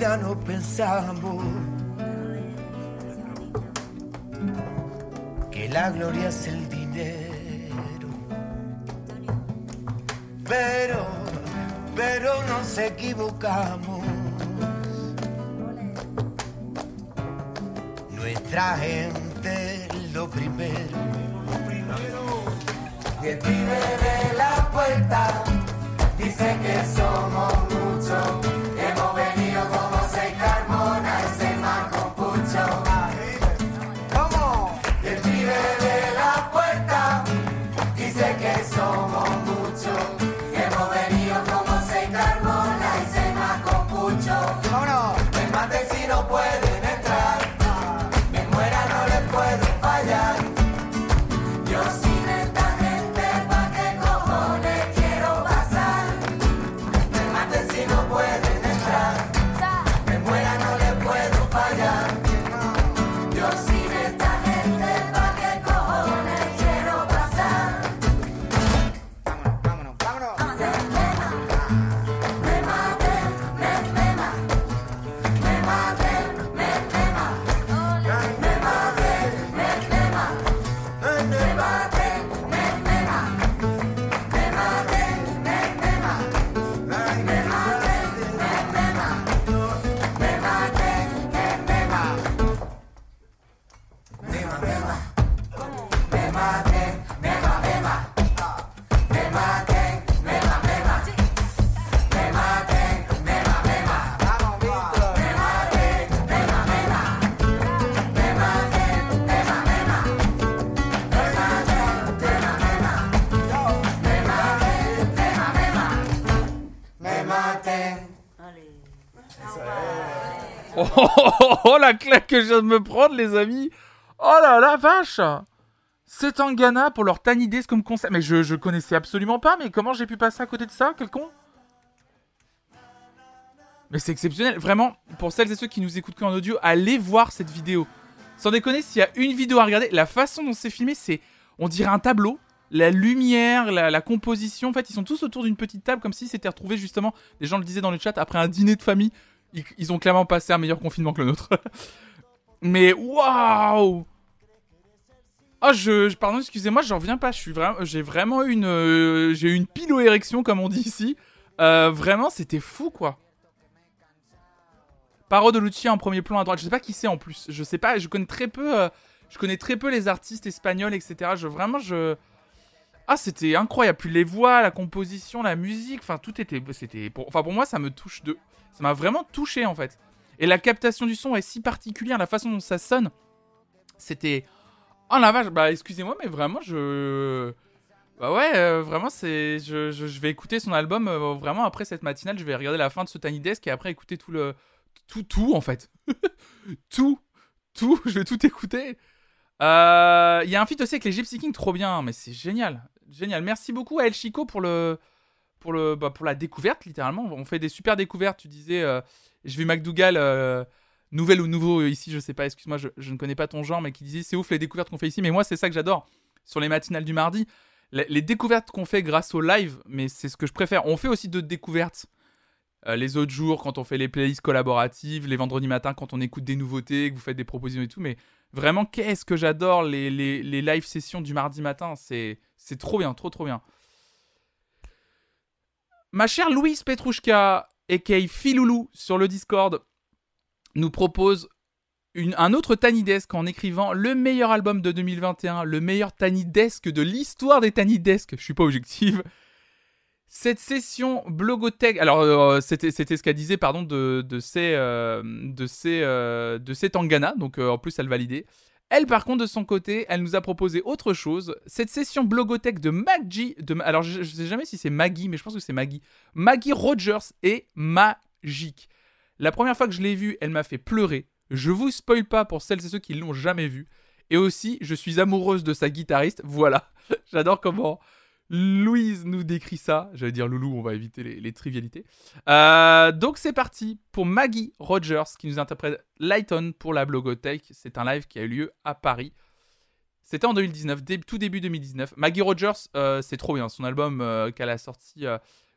no pensamos que la gloria es el dinero. Pero, pero nos equivocamos. Nuestra gente lo primero. Y el pibe de la puerta dice que somos muchos, hemos venido con la claque que je viens de me prendre, les amis. Oh là la vache. C'est en Ghana pour leur Tiny Days comme concept. Mais je, je connaissais absolument pas, mais comment j'ai pu passer à côté de ça, quel con? Mais c'est exceptionnel. Vraiment, pour celles et ceux qui nous écoutent qu'en audio, allez voir cette vidéo. Sans déconner, s'il y a une vidéo à regarder, la façon dont c'est filmé, c'est. On dirait un tableau. La lumière, la, la composition, en fait, ils sont tous autour d'une petite table, comme si c'était retrouvé justement. Les gens le disaient dans le chat, après un dîner de famille. Ils, ont clairement passé un meilleur confinement que le nôtre. Mais waouh Oh, je, pardon, excusez-moi, j'en reviens pas. Je suis vraiment, j'ai vraiment une, euh, une pilo-érection comme on dit ici. Euh, vraiment, c'était fou quoi. Paro de Lucia en premier plan à droite. Je sais pas qui c'est en plus. Je sais pas. Je connais très peu. euh, je connais très peu les artistes espagnols, etc. Je vraiment je. Ah, c'était incroyable. Puis les voix, la composition, la musique. Enfin, tout était. C'était. Pour... Enfin, pour moi, ça me touche de. Ça m'a vraiment touché en fait. Et la captation du son est si particulière, la façon dont ça sonne. C'était. Oh la vache, bah excusez-moi, mais vraiment, je. Bah ouais, euh, vraiment, c'est. Je, je- vais écouter son album euh, vraiment après cette matinale. Je vais regarder la fin de ce Tiny Desk et après écouter tout le. Tout, tout en fait. tout. Tout. Je vais tout écouter. Euh, Il y a un feat aussi avec les Gypsy Kings, trop bien, mais c'est génial. Génial. Merci beaucoup à El Chico pour le. Pour, le, bah, pour la découverte, littéralement. On fait des super découvertes. Tu disais, euh, j'ai vu McDougall, euh, nouvelle ou nouveau euh, ici, je sais pas, excuse-moi, je, je ne connais pas ton genre, mais qui disait, c'est ouf les découvertes qu'on fait ici. Mais moi, c'est ça que j'adore sur les matinales du mardi. Les, découvertes qu'on fait grâce au live, mais c'est ce que je préfère. On fait aussi d'autres découvertes. euh, les autres jours, quand on fait les playlists collaboratives, les vendredis matins, quand on écoute des nouveautés, que vous faites des propositions et tout. Mais vraiment, qu'est-ce que j'adore les, les, les live sessions du mardi matin. C'est trop bien, trop trop bien. Ma chère Louise Petrouchka, a.k.a. Filoulou, sur le Discord, nous propose un autre Tiny Desk en écrivant le meilleur album de 2021, le meilleur Tiny Desk de l'histoire des Desk. Je suis pas objective. Cette session Blogotech, alors euh, c'était ce qu'elle disait pardon de de ces euh, euh, de ces Tangana, donc en plus elle validait. Elle par contre de son côté, elle nous a proposé autre chose. Cette session Blogotech de Maggie, alors je, je sais jamais si c'est Maggie, mais je pense que c'est Maggie. Maggie Rogers est magique. La première fois que je l'ai vue, elle m'a fait pleurer. Je vous spoil pas pour celles et ceux qui l'ont jamais vue. Et aussi, je suis amoureuse de sa guitariste. Voilà. J'adore comment Louise nous décrit ça. J'allais dire Loulou, on va éviter les, trivialités. Euh, donc c'est parti pour Maggie Rogers qui nous interprète Lighton pour la Blogotech. C'est un live qui a eu lieu à Paris. C'était en 2019, dé- tout début 2019. Maggie Rogers, euh, c'est trop bien. Son album euh, qu'elle a sorti,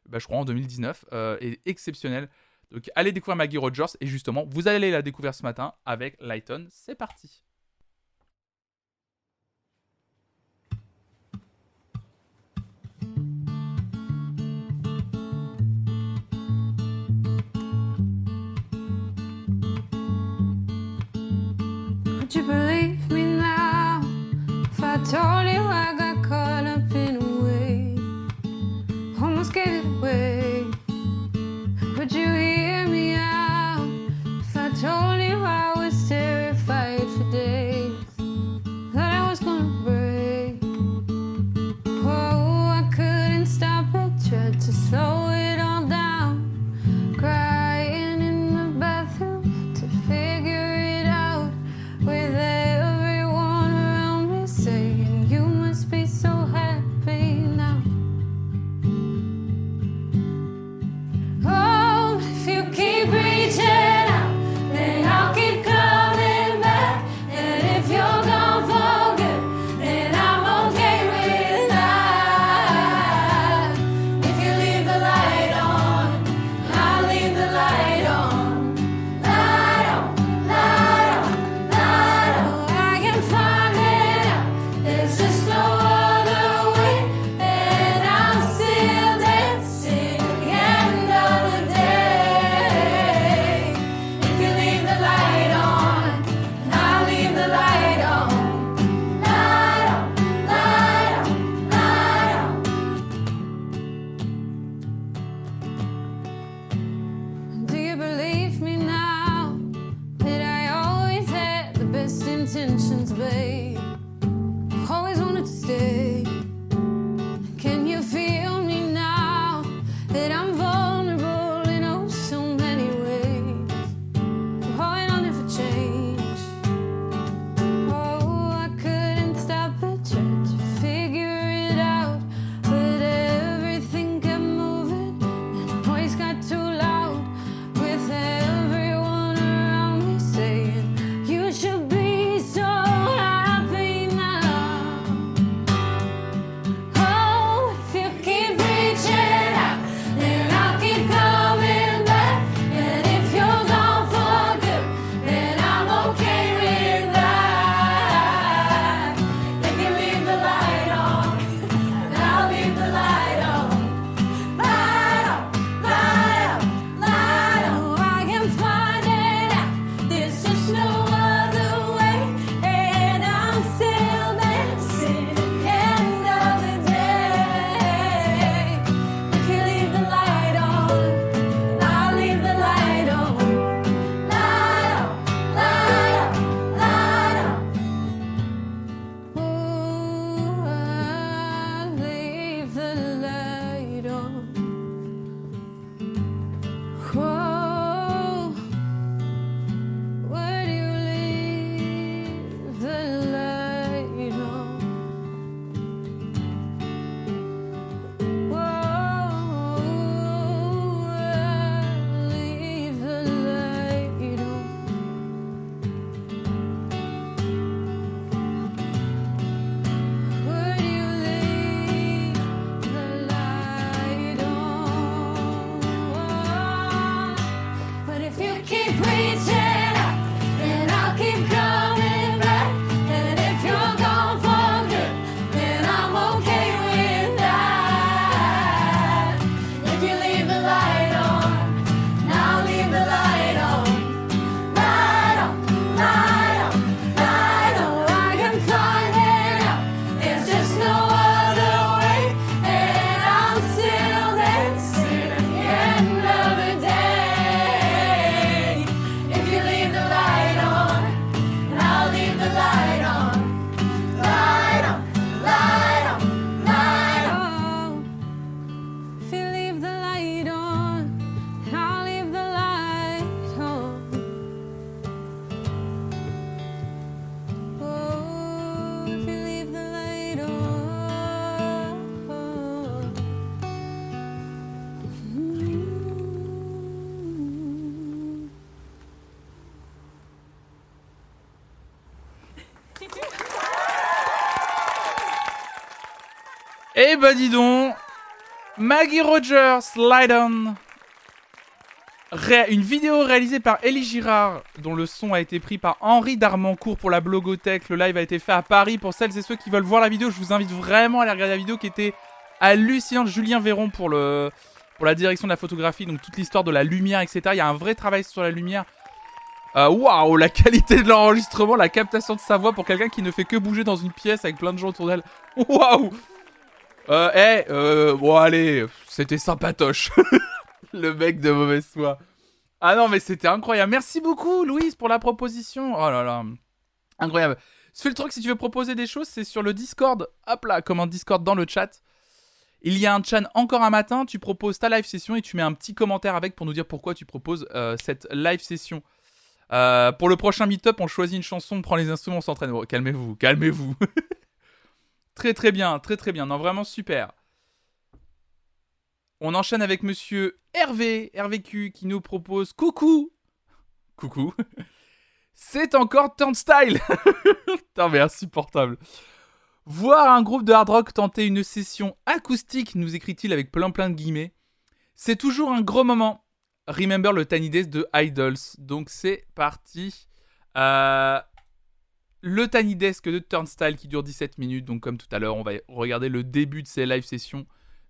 bah, je crois, en 2019 euh, est exceptionnel. Donc allez découvrir Maggie Rogers et justement, vous allez la découvrir ce matin avec Lighton. C'est parti. Would you believe me now if I told you I got? bah dis donc Maggie Rogers, Slide On une vidéo réalisée par Ellie Girard, dont le son a été pris par Henri Darmancourt pour la blogothèque. Le live a été fait à Paris. Pour celles et ceux qui veulent voir la vidéo, je vous invite vraiment à aller regarder la vidéo qui était hallucinante. Julien Véron pour, le, pour la direction de la photographie, donc toute l'histoire de la lumière, etc. Il y a un vrai travail sur la lumière. Euh, waouh, la qualité de l'enregistrement, la captation de sa voix pour quelqu'un qui ne fait que bouger dans une pièce avec plein de gens autour d'elle. Waouh! Euh, eh, euh, bon allez, c'était sympatoche. Le mec de mauvaise foi. Ah non, mais c'était incroyable. Merci beaucoup, Louise, pour la proposition. Oh là là. Incroyable. Fais le truc, si tu veux proposer des choses, c'est sur le Discord. Hop là, commande Discord dans le chat. Il y a un chan encore un matin, tu proposes ta live session et tu mets un petit commentaire avec pour nous dire pourquoi tu proposes euh, cette live session. Euh, pour le prochain meet-up, on choisit une chanson, on prend les instruments, on s'entraîne. Calmez-vous, calmez-vous. très très bien, très très bien. Non, vraiment super. On enchaîne avec monsieur Hervé, RVQ, qui nous propose Coucou Coucou C'est encore Turnstyle Putain, mais insupportable. Voir un groupe de hard rock tenter une session acoustique, nous écrit-il avec plein plein de guillemets, c'est toujours un gros moment. Remember le Tiny Desk de Idols. Donc c'est parti. Euh, le Tiny Desk de Turnstyle qui dure 17 minutes. Donc comme tout à l'heure, on va regarder le début de ces live sessions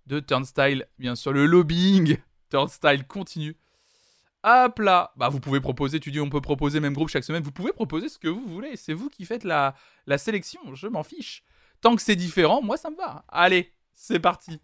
de Turnstyle. Bien sûr, le lobbying. Turnstyle continue. Hop là. Bah vous pouvez proposer, tu dis on peut proposer même groupe chaque semaine. Vous pouvez proposer ce que vous voulez. C'est vous qui faites la, la sélection. Je m'en fiche. Tant que c'est différent, moi ça me va. Allez, c'est parti.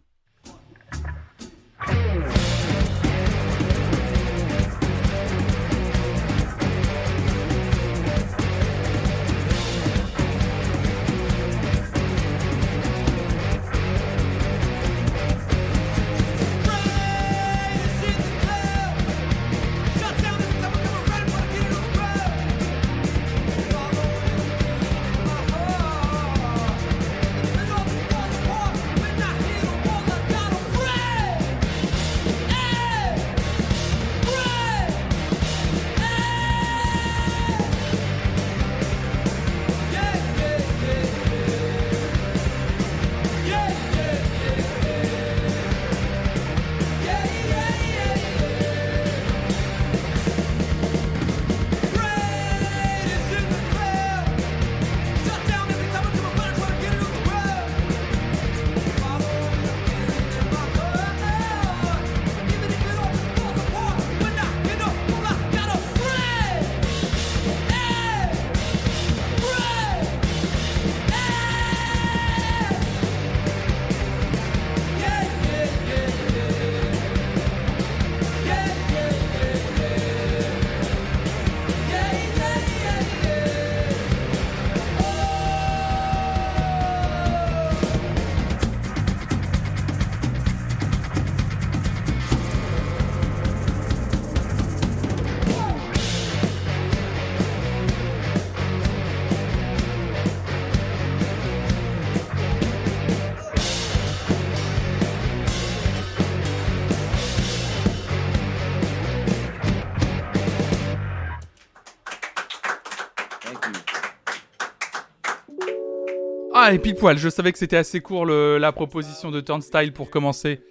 Ah, et pile poil, je savais que c'était assez court la proposition de Turnstyle pour commencer.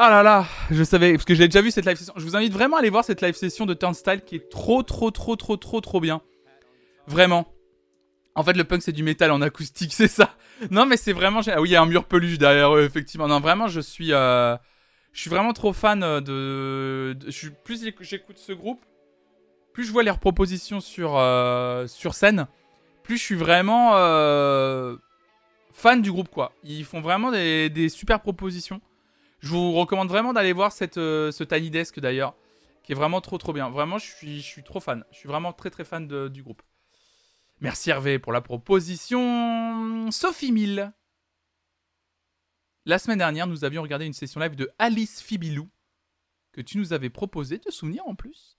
Ah là là, je savais, parce que j'ai déjà vu cette live session. Je vous invite vraiment à aller voir cette live session de Turnstyle qui est trop, trop, trop, trop, trop, trop bien. Vraiment. En fait, le punk, c'est du métal en acoustique, c'est ça. Non, mais c'est vraiment. Ah oui, il y a un mur peluche derrière eux, effectivement. Non, vraiment, je suis. euh, Je suis vraiment trop fan euh, de. Plus j'éc- j'écoute ce groupe, plus je vois leurs propositions sur, euh, sur scène, plus je suis vraiment euh, fan du groupe, quoi. Ils font vraiment des, super propositions. Je vous recommande vraiment d'aller voir euh, ce Tiny Desk d'ailleurs, qui est vraiment trop trop bien. Vraiment, je suis, trop fan. Je suis vraiment très très fan du groupe. Merci Hervé pour la proposition. Sophie Mille. La semaine dernière, nous avions regardé une session live de Alice Fibilou, que tu nous avais proposé de souvenir en plus,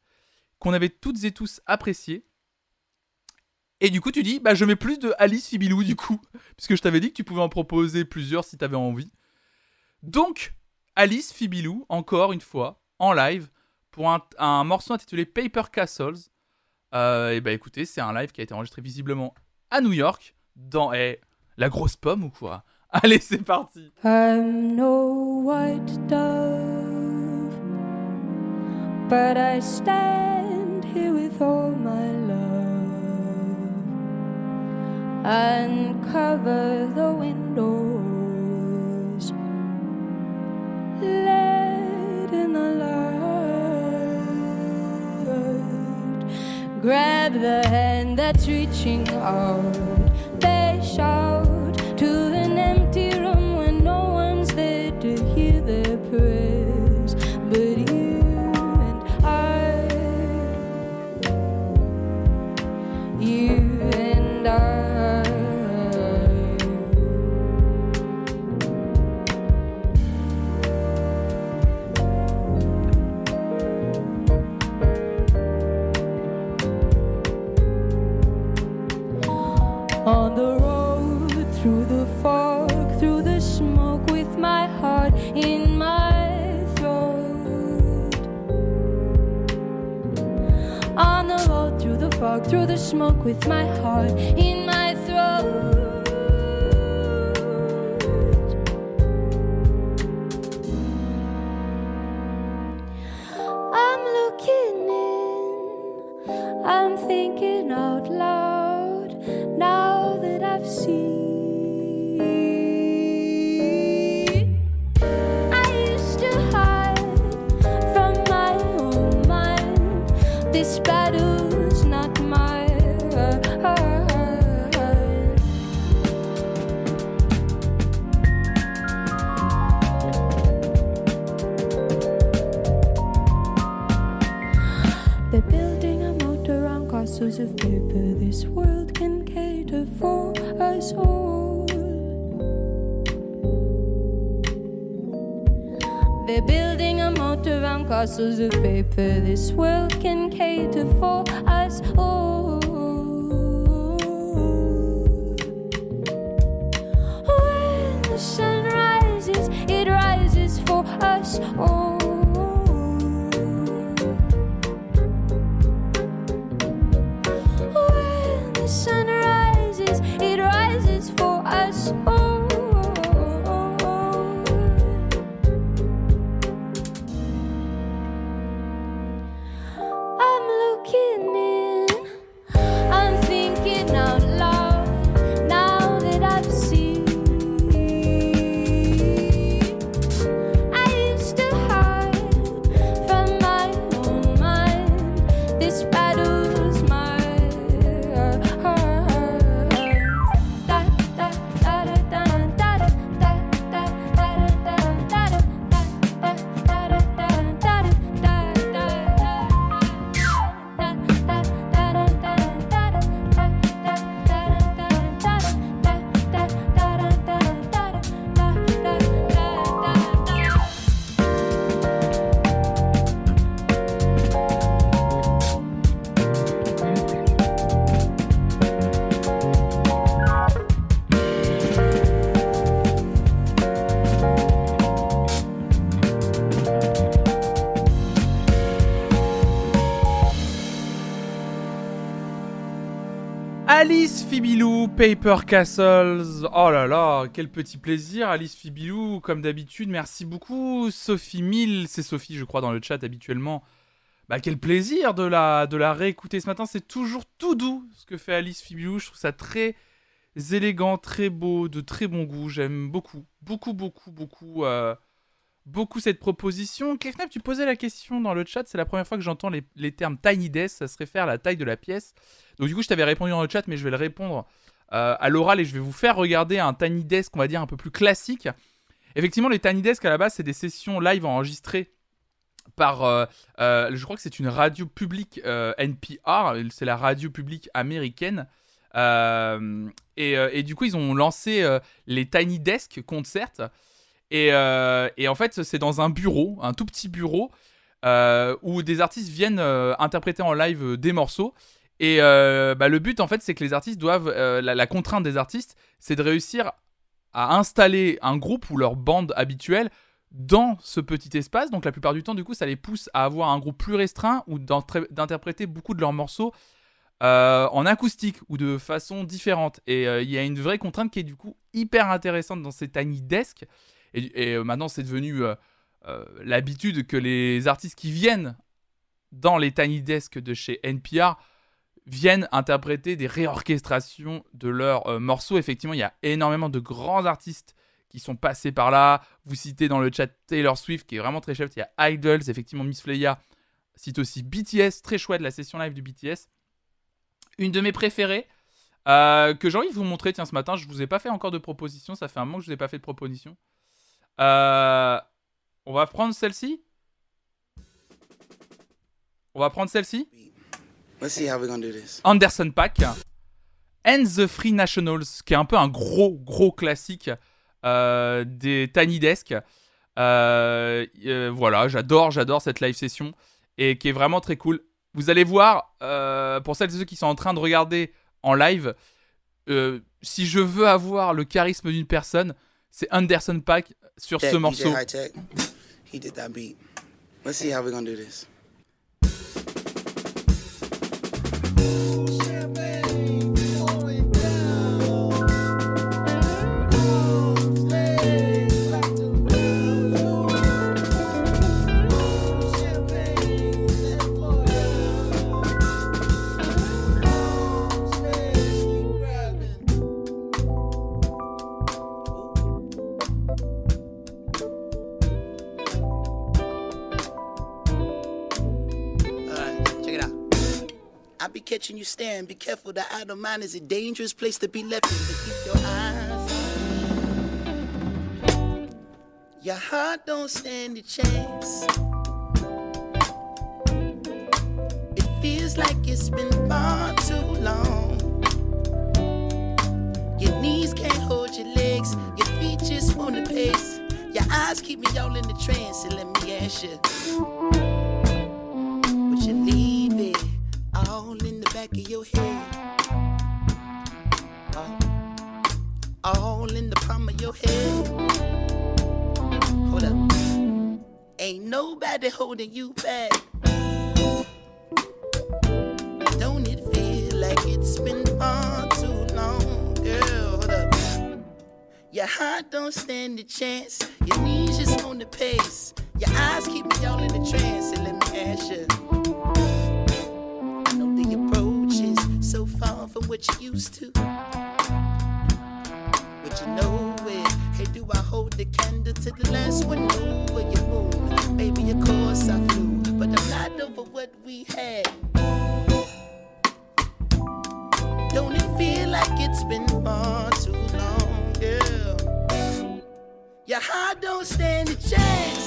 qu'on avait toutes et tous apprécié. Et du coup, tu dis, bah je mets plus de Alice Fibilou du coup, puisque je t'avais dit que tu pouvais en proposer plusieurs si t'avais envie. Donc, Alice Fibilou, encore une fois, en live, pour un, un morceau intitulé Paper Castles. Euh, et bah écoutez, c'est un live qui a été enregistré visiblement à New York, dans eh, la grosse pomme ou quoi? Allez, c'est parti I'm no white dove, but I stand here with all my and cover the windows. Let in the light. grab the hand that's reaching out. Fibilou, Paper Castles. Oh là là, quel petit plaisir, Alice Fibilou, comme d'habitude. Merci beaucoup, Sophie Mille. C'est Sophie, je crois, dans le chat habituellement. Bah, quel plaisir de la, de la réécouter ce matin. C'est toujours tout doux ce que fait Alice Fibilou. Je trouve ça très élégant, très beau, de très bon goût. J'aime beaucoup, beaucoup, beaucoup, beaucoup, euh, beaucoup cette proposition. Kefnep, tu posais la question dans le chat. C'est la première fois que j'entends les, termes tiny desk. Ça se réfère à la taille de la pièce. Donc du coup, je t'avais répondu dans le chat, mais je vais le répondre euh, à l'oral et je vais vous faire regarder un tiny desk, on va dire un peu plus classique. Effectivement, les tiny desk à la base, c'est des sessions live enregistrées par, euh, euh, je crois que c'est une radio publique NPR, c'est la radio publique américaine. Et, et du coup, ils ont lancé les Tiny Desk Concert. Et, euh, et en fait, c'est dans un bureau, un tout petit bureau, euh, où des artistes viennent euh, interpréter en live des morceaux. Et bah, le but, en fait, c'est que les artistes doivent. la, contrainte des artistes, c'est de réussir à installer un groupe ou leur bande habituelle dans ce petit espace. Donc, la plupart du temps, du coup, ça les pousse à avoir un groupe plus restreint ou d'interpréter beaucoup de leurs morceaux en acoustique ou de façon différente. Et il y a une vraie contrainte qui est du coup hyper intéressante dans ces tiny desks. Et, euh, maintenant, c'est devenu euh, euh, l'habitude que les artistes qui viennent dans les tiny desks de chez NPR viennent interpréter des réorchestrations de leurs morceaux. Effectivement, il y a énormément de grands artistes qui sont passés par là. Vous citez dans le chat Taylor Swift, qui est vraiment très chouette. Il y a Idols, effectivement, Miss Fleya cite aussi BTS, très chouette la session live du BTS. Une de mes préférées, que j'ai envie de vous montrer, tiens, ce matin, je vous ai pas fait encore de proposition, ça fait un moment que je vous ai pas fait de proposition. Euh, on va prendre celle-ci On va prendre celle-ci Let's see how we're gonna do this. Anderson Pack and the Free Nationals, qui est un peu un gros, gros classique euh, des Tiny Desk. Euh, euh, voilà, j'adore, j'adore cette live session et qui est vraiment très cool. Vous allez voir, pour celles et ceux qui sont en train de regarder en live, si je veux avoir le charisme d'une personne, c'est Anderson Pack sur ce morceau. He did that beat. Let's see how we're gonna do this. Catching you staring. Be careful, the idle mind is a dangerous place to be left in. But keep your eyes on. Your heart don't stand a chance. It feels like it's been far too long. Your knees can't hold your legs, your feet just want to pace. Your eyes keep me all in the trance, and let me ask you. Back of your head? All, all in the palm of your head. Hold up. Ain't nobody holding you back. Don't it feel like it's been far too long, girl? Hold up. Your heart don't stand a chance. Your knees just on the pace. Your eyes keep me all in the trance. And let me ask you. I know the approach is so far from what you used to. But you know it. Hey, do I hold the candle to the last one over your moon? Baby, of course I flew. But I'm not over what we had. Don't it feel like it's been far too long, girl? Your heart don't stand a chance.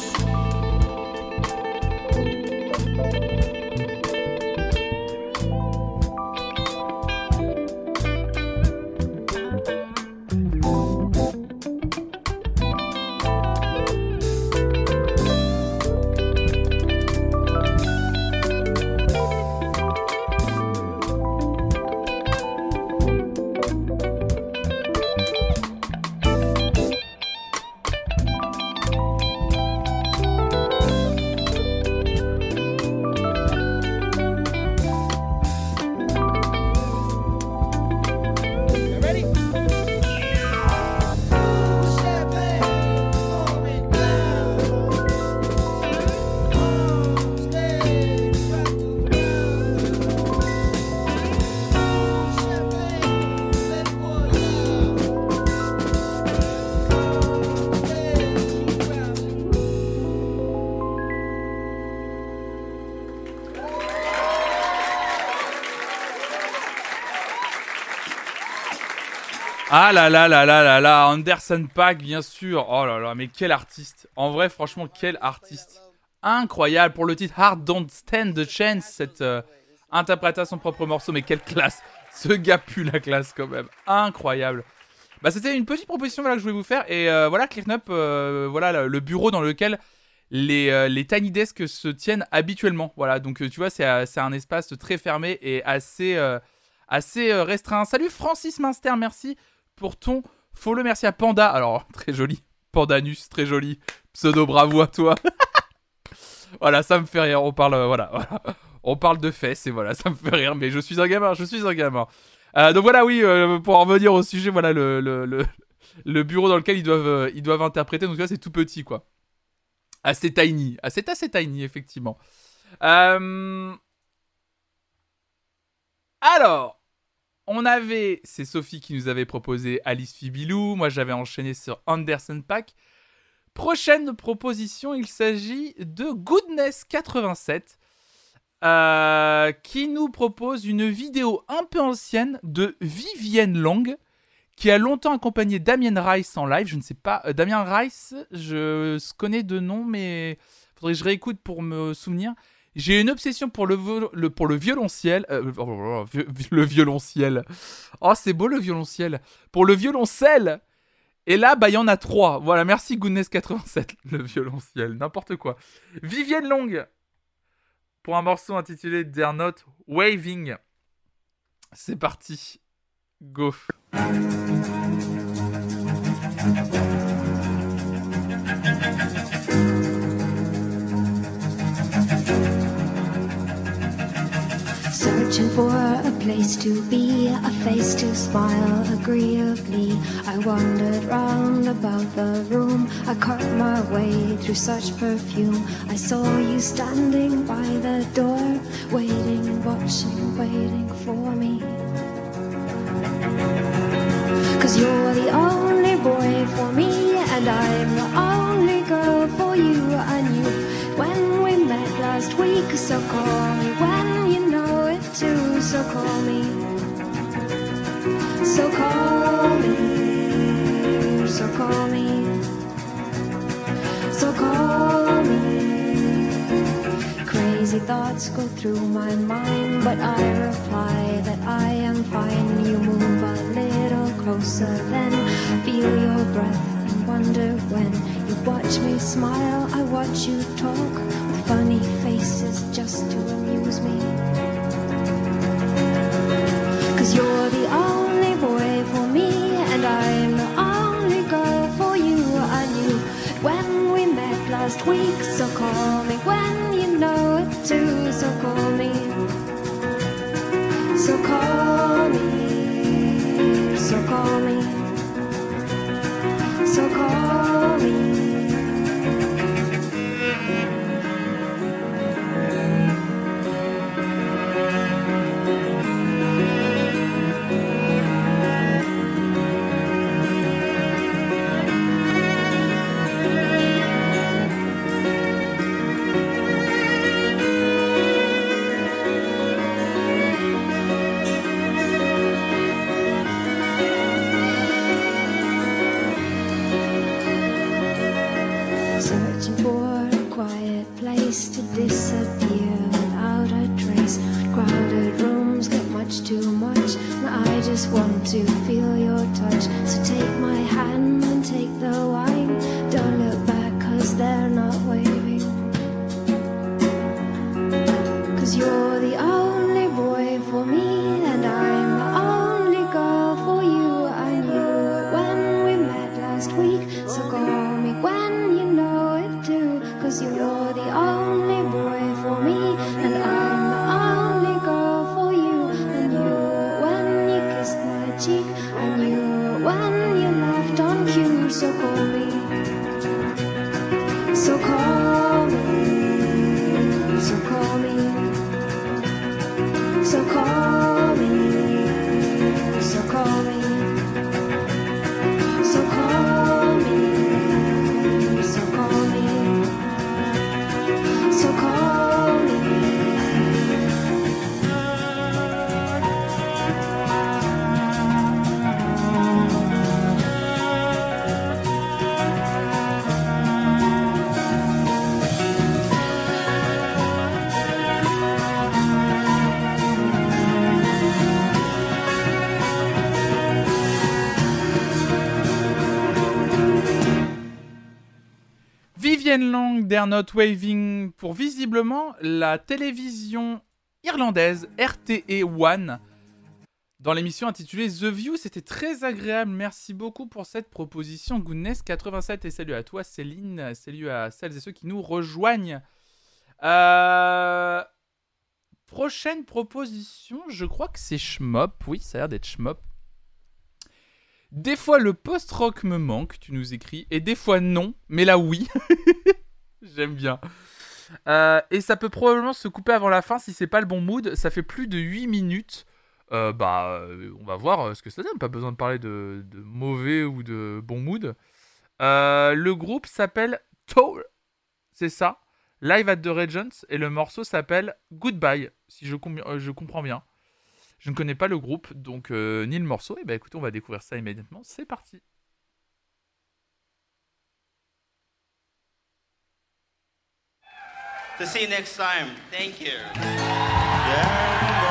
Ah là là là là là là, Anderson Pack, bien sûr. Oh là là, mais quel artiste. En vrai, franchement, quel artiste. Incroyable pour le titre Hard Don't Stand the Chance, cette euh, interprétation de propre morceau. Mais quelle classe. Ce gars pue la classe quand même. Incroyable. Bah, c'était une petite proposition voilà, que je voulais vous faire. Et euh, voilà, ClearNup, euh, voilà le, le bureau dans lequel les, euh, les Tiny Desks se tiennent habituellement. Voilà, donc euh, tu vois, c'est euh, un espace très fermé et assez, euh, assez euh, restreint. Salut Francis Minster, merci pour ton follow. Merci à Panda. Alors, très joli. Pandanus, très joli. Pseudo bravo à toi. voilà, ça me fait rire. On parle, euh, voilà. On parle de fesses et voilà, ça me fait rire. Mais je suis un gamin, je suis un gamin. Euh, donc voilà, oui, euh, pour en revenir au sujet, voilà le, le, le, bureau dans lequel ils doivent, ils doivent interpréter. Donc là, c'est tout petit, quoi. Assez tiny. C'est assez tiny, effectivement. Alors, on avait, c'est Sophie qui nous avait proposé Alice Fibilou. Moi, j'avais enchaîné sur Anderson Pack. Prochaine proposition, il s'agit de Goodness 87. euh, qui nous propose une vidéo un peu ancienne de Vivienne Long, qui a longtemps accompagné Damien Rice en live. Je ne sais pas, euh, Damien Rice, je connais de nom, mais faudrait que je réécoute pour me souvenir. J'ai une obsession pour le, vo- le- pour le violonciel. euh, oh, c'est beau le violonciel. Pour le violoncelle. Et là, bah, il y en a trois. Voilà, merci Goodness87, le violonciel. N'importe quoi. Vivienne Long. Pour un morceau intitulé They're Not Waving. C'est parti. Go. For a place to be, a face to smile agreeably. I wandered round about the room. I cut my way through such perfume. I saw you standing by the door, waiting and watching, waiting for me. Cause you're the only boy for me, and I'm the only girl for you. I knew when we met last week, so call me when So call me, so call me, so call me, so call me. Crazy thoughts go through my mind, but I reply that I am fine. You move a little closer, then feel your breath and wonder when you watch me smile. I watch you talk with funny faces just to amuse me. You're the only boy for me, and I'm the only girl for you. I knew when we met last week, so call me when you know it too. So call me, so call me, so call me, so call me. Waving, pour visiblement la télévision irlandaise RTE One. Dans l'émission intitulée The View, c'était très agréable. Merci beaucoup pour cette proposition, Goodness87. Et salut à toi, Céline. Salut à celles et ceux qui nous rejoignent. Euh, Prochaine proposition, je crois que c'est Schmop. Oui, ça a l'air d'être Schmop. Des fois, le post-rock me manque, tu nous écris, et des fois non, mais là oui. J'aime bien. Euh, et ça peut probablement se couper avant la fin si c'est pas le bon mood. Ça fait plus de 8 minutes. Euh, bah, euh, on va voir ce que ça donne. Pas besoin de parler de, mauvais ou de bon mood. Le groupe s'appelle Toll. C'est ça. Live at the Regents et le morceau s'appelle Goodbye, si je, je comprends bien. Je ne connais pas le groupe, donc ni le morceau. Et bah écoutez, on va découvrir ça immédiatement. C'est parti. To see you next time. Thank you. To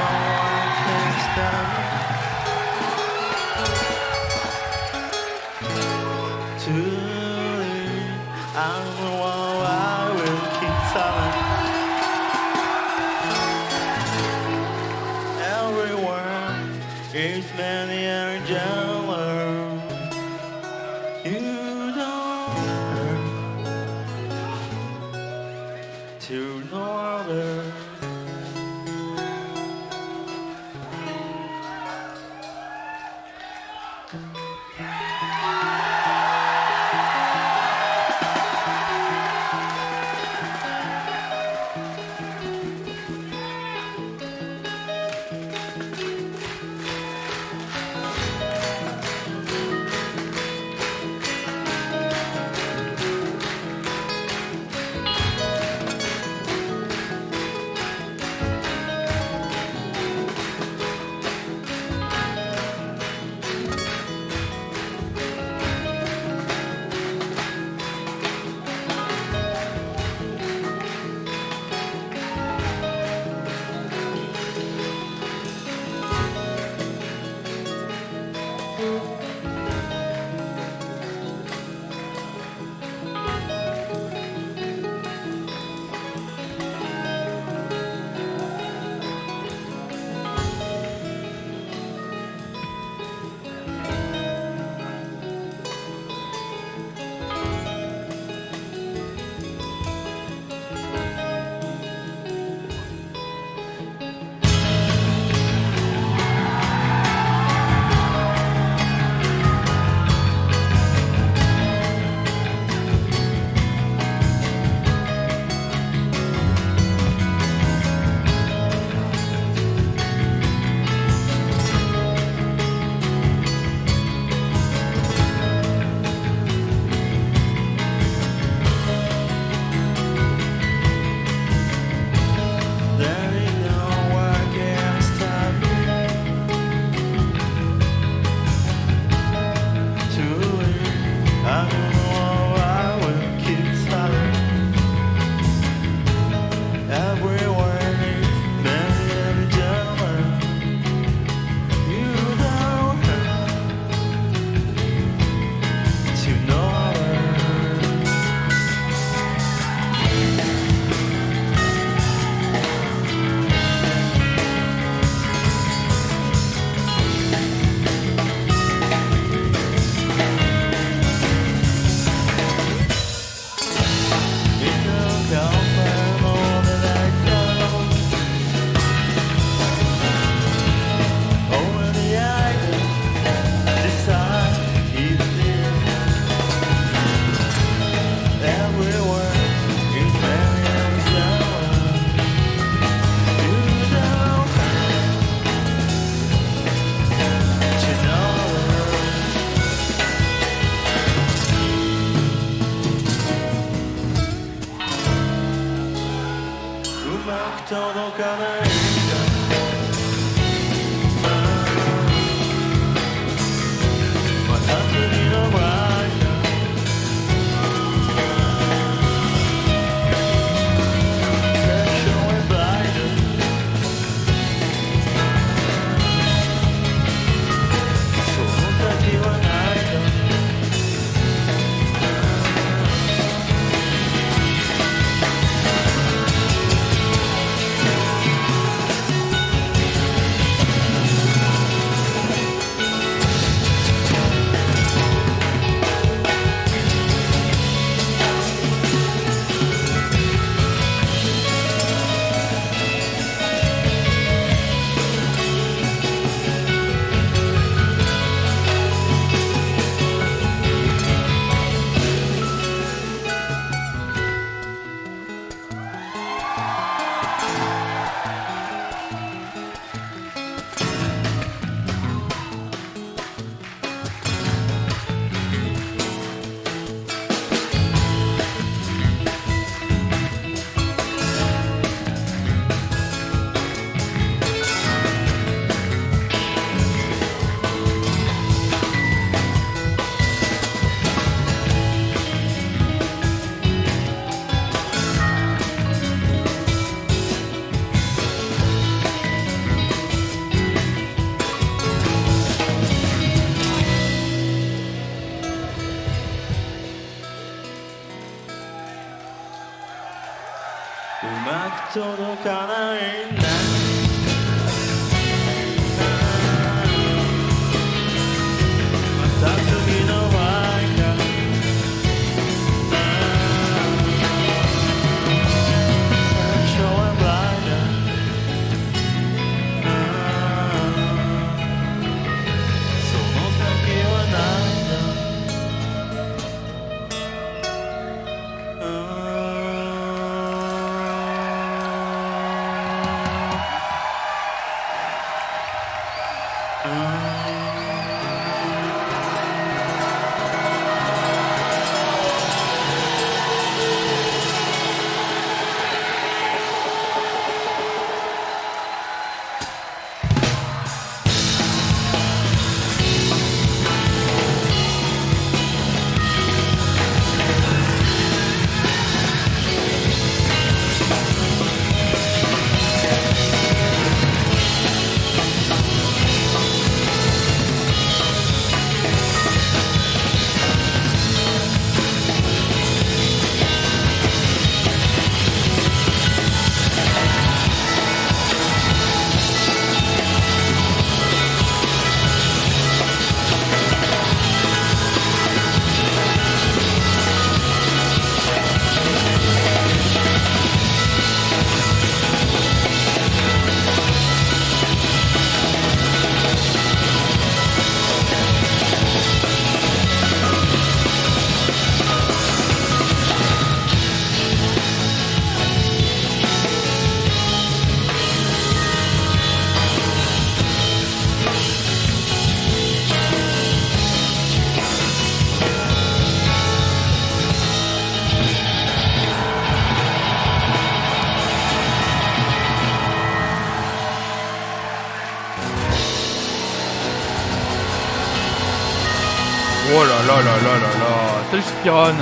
Salut Spiron.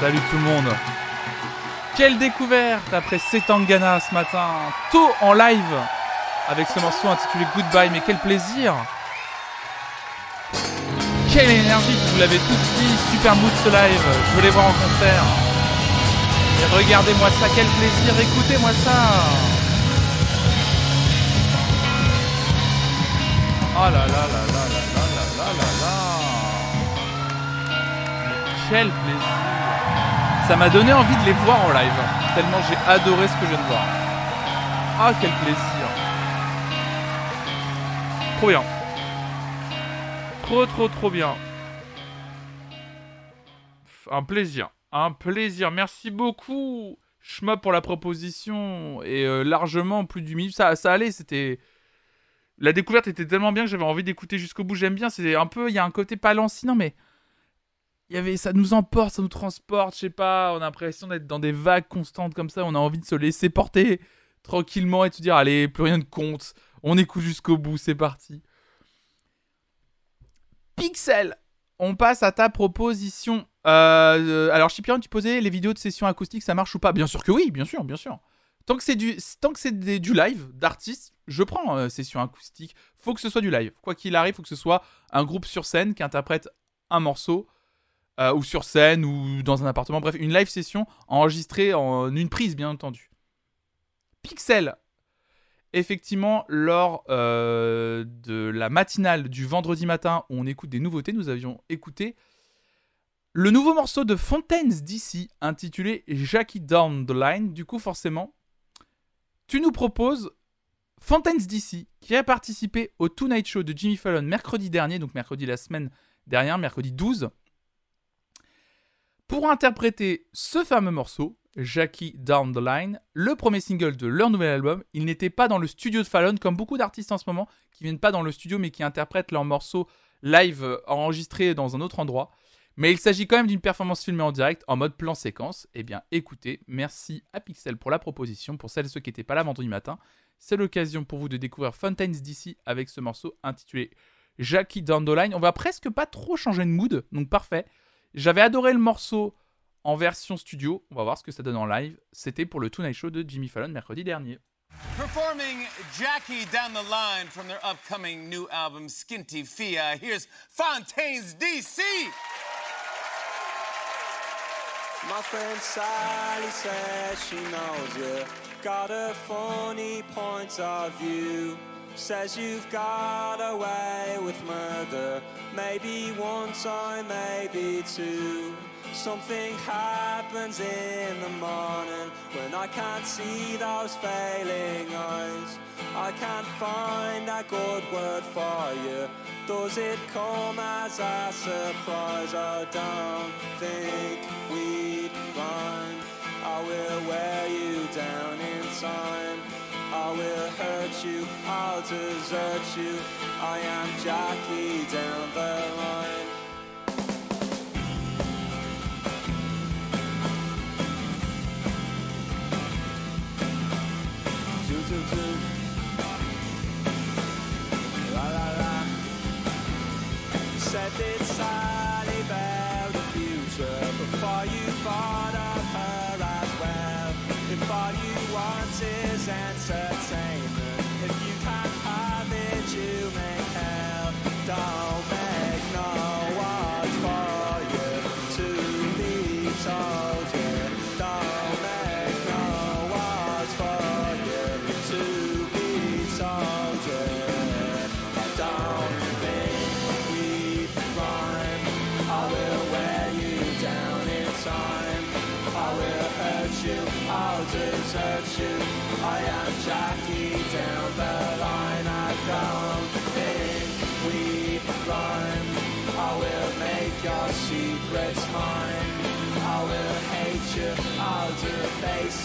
Salut tout le monde. Quelle découverte après Setangana ce matin. Tôt en live. Avec ce morceau intitulé Goodbye. Mais quel plaisir. Quelle énergie. Vous l'avez tous dit. Super mood ce live. Je veux les voir en concert. Et regardez-moi ça. Quel plaisir. Écoutez-moi ça. Oh là là là là là là là Quel plaisir Ça m'a donné envie de les voir en live, tellement j'ai adoré ce que je viens de voir. Ah, quel plaisir Trop bien. Trop, trop, trop bien. Un plaisir. Un plaisir. Merci beaucoup, Schma, pour la proposition. Et euh, largement plus du minute. Ça, ça allait, c'était... La découverte était tellement bien que j'avais envie d'écouter jusqu'au bout. J'aime bien, c'est un peu... Il y a un côté pas lancinant, mais y avait ça nous emporte, ça nous transporte, je sais pas, on a l'impression d'être dans des vagues constantes comme ça, on a envie de se laisser porter tranquillement et de se dire allez, plus rien ne compte, on écoute jusqu'au bout, c'est parti. Pixel, on passe à ta proposition. Euh, euh, alors Chipiron, tu posais les vidéos de session acoustique, ça marche ou pas? Bien sûr que oui, bien sûr, bien sûr. Tant que c'est du, tant que c'est du live d'artistes, je prends euh, session acoustique. Faut que ce soit du live. Quoi qu'il arrive, faut que ce soit un groupe sur scène qui interprète un morceau euh, ou sur scène ou dans un appartement. Bref, une live session enregistrée en une prise, bien entendu. Pixel. Effectivement, lors euh, de la matinale du vendredi matin où on écoute des nouveautés, nous avions écouté le nouveau morceau de Fontaines DC intitulé Jackie Down the Line. Du coup, forcément, tu nous proposes Fontaines DC qui a participé au Tonight Show de Jimmy Fallon mercredi dernier, donc mercredi la semaine dernière, mercredi 12 pour interpréter ce fameux morceau, Jackie Down the Line, le premier single de leur nouvel album. Ils n'étaient pas dans le studio de Fallon, comme beaucoup d'artistes en ce moment, qui viennent pas dans le studio mais qui interprètent leurs morceaux live euh, enregistrés dans un autre endroit. Mais il s'agit quand même d'une performance filmée en direct en mode plan séquence. Eh bien, écoutez, merci à Pixel pour la proposition. Pour celles et ceux qui n'étaient pas là vendredi matin, c'est l'occasion pour vous de découvrir Fontaines DC avec ce morceau intitulé Jackie Down the Line. On va presque pas trop changer de mood, donc parfait. J'avais adoré le morceau en version studio. On va voir ce que ça donne en live. C'était pour le Tonight Show de Jimmy Fallon mercredi dernier. Performing Jackie Down the Line from their upcoming new album, Skinty Fia, here's Fontaines DC. My friend Sally says she knows you. Got a funny point of view. Says you've got away with murder. Maybe one time, maybe two. Something happens in the morning when I can't see those failing eyes. I can't find a good word for you. Does it come as a surprise? I don't think we'd rhyme. I will wear you down in time. I will hurt you, I'll desert you. I am Jackie down the line. Two, two, two. La la la. Said it's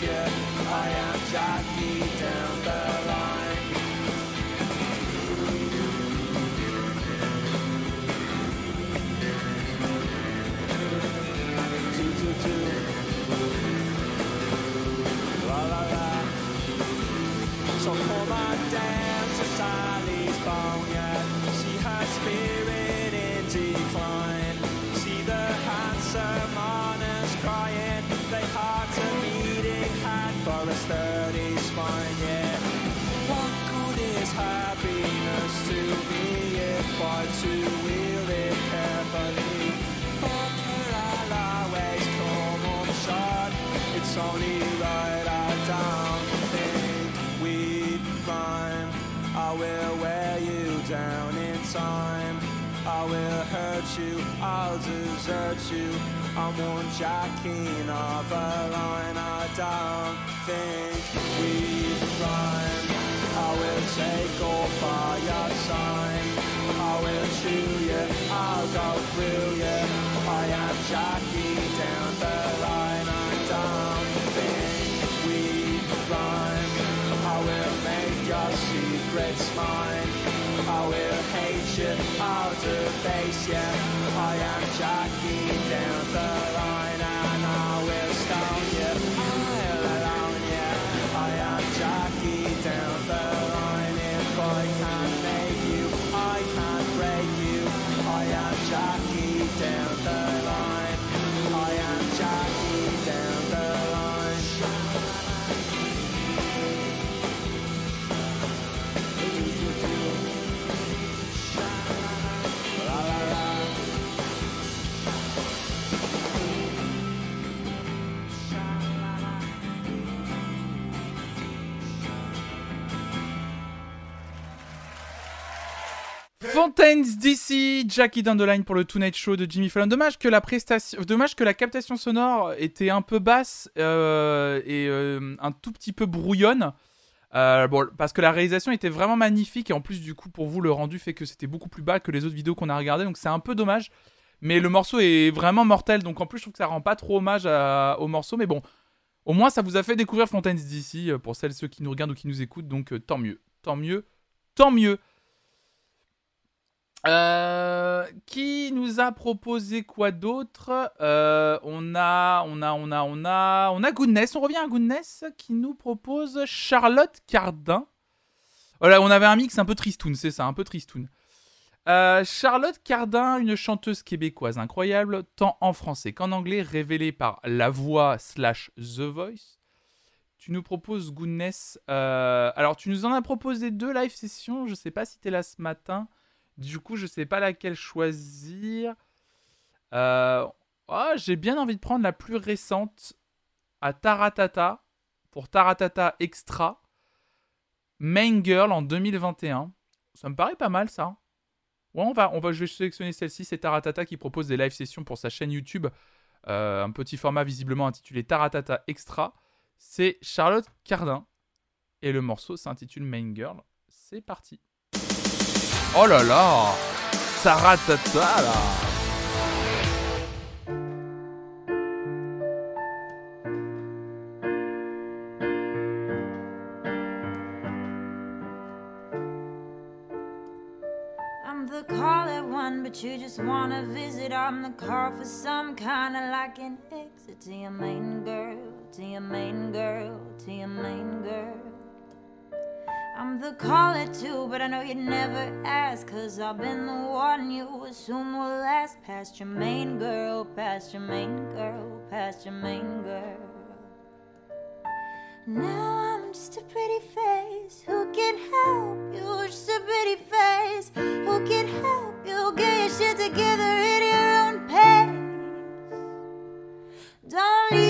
yeah. I will hurt you, I'll desert you. I'm one jacking of a line. I don't think we'd rhyme. I will take off all your time. I will chew you, I'll go through you. I am Jackie down the Fontaines DC, Jackie Down the Line pour le Tonight Show de Jimmy Fallon. Dommage que la prestation, dommage que la captation sonore était un peu basse euh, et euh, un tout petit peu brouillonne. Euh, bon, parce que la réalisation était vraiment magnifique et en plus du coup pour vous le rendu fait que c'était beaucoup plus bas que les autres vidéos qu'on a regardées donc c'est un peu dommage. Mais le morceau est vraiment mortel donc en plus je trouve que ça rend pas trop hommage au morceau mais bon au moins ça vous a fait découvrir Fontaines DC euh, pour celles ceux qui nous regardent ou qui nous écoutent donc tant mieux, tant mieux, tant mieux. Euh, qui nous a proposé quoi d'autre? Euh, On a, on a, on a, on a, on a Goodness. On revient à Goodness qui nous propose Charlotte Cardin. Voilà, on avait un mix un peu tristoun, c'est ça, un peu tristoun. Euh, Charlotte Cardin, une chanteuse québécoise incroyable, tant en français qu'en anglais, révélée par La Voix slash The Voice. Tu nous proposes Goodness. alors, tu nous en as proposé deux live sessions. Je sais pas si tu es là ce matin. Du coup, je sais pas laquelle choisir. Euh, Oh, j'ai bien envie de prendre la plus récente à Taratata pour Taratata Extra. Main Girl en 2021. Ça me paraît pas mal ça. Ouais, on va, je vais sélectionner celle-ci. C'est Taratata qui propose des live sessions pour sa chaîne YouTube. Euh, un petit format visiblement intitulé Taratata Extra. C'est Charlotte Cardin. Et le morceau s'intitule Main Girl. C'est parti. Oh là là là at one, but you just wanna visit. I'm the call for some kind of like an exit to your main girl, to your main girl, to your main girl. I'm the call at two, but I know you'd never ask. Cause I've been the one you assume will last past your main girl, past your main girl, past your main girl. Now I'm just a pretty face who can help you. Just a pretty face who can help you get your shit together at your own pace. Don't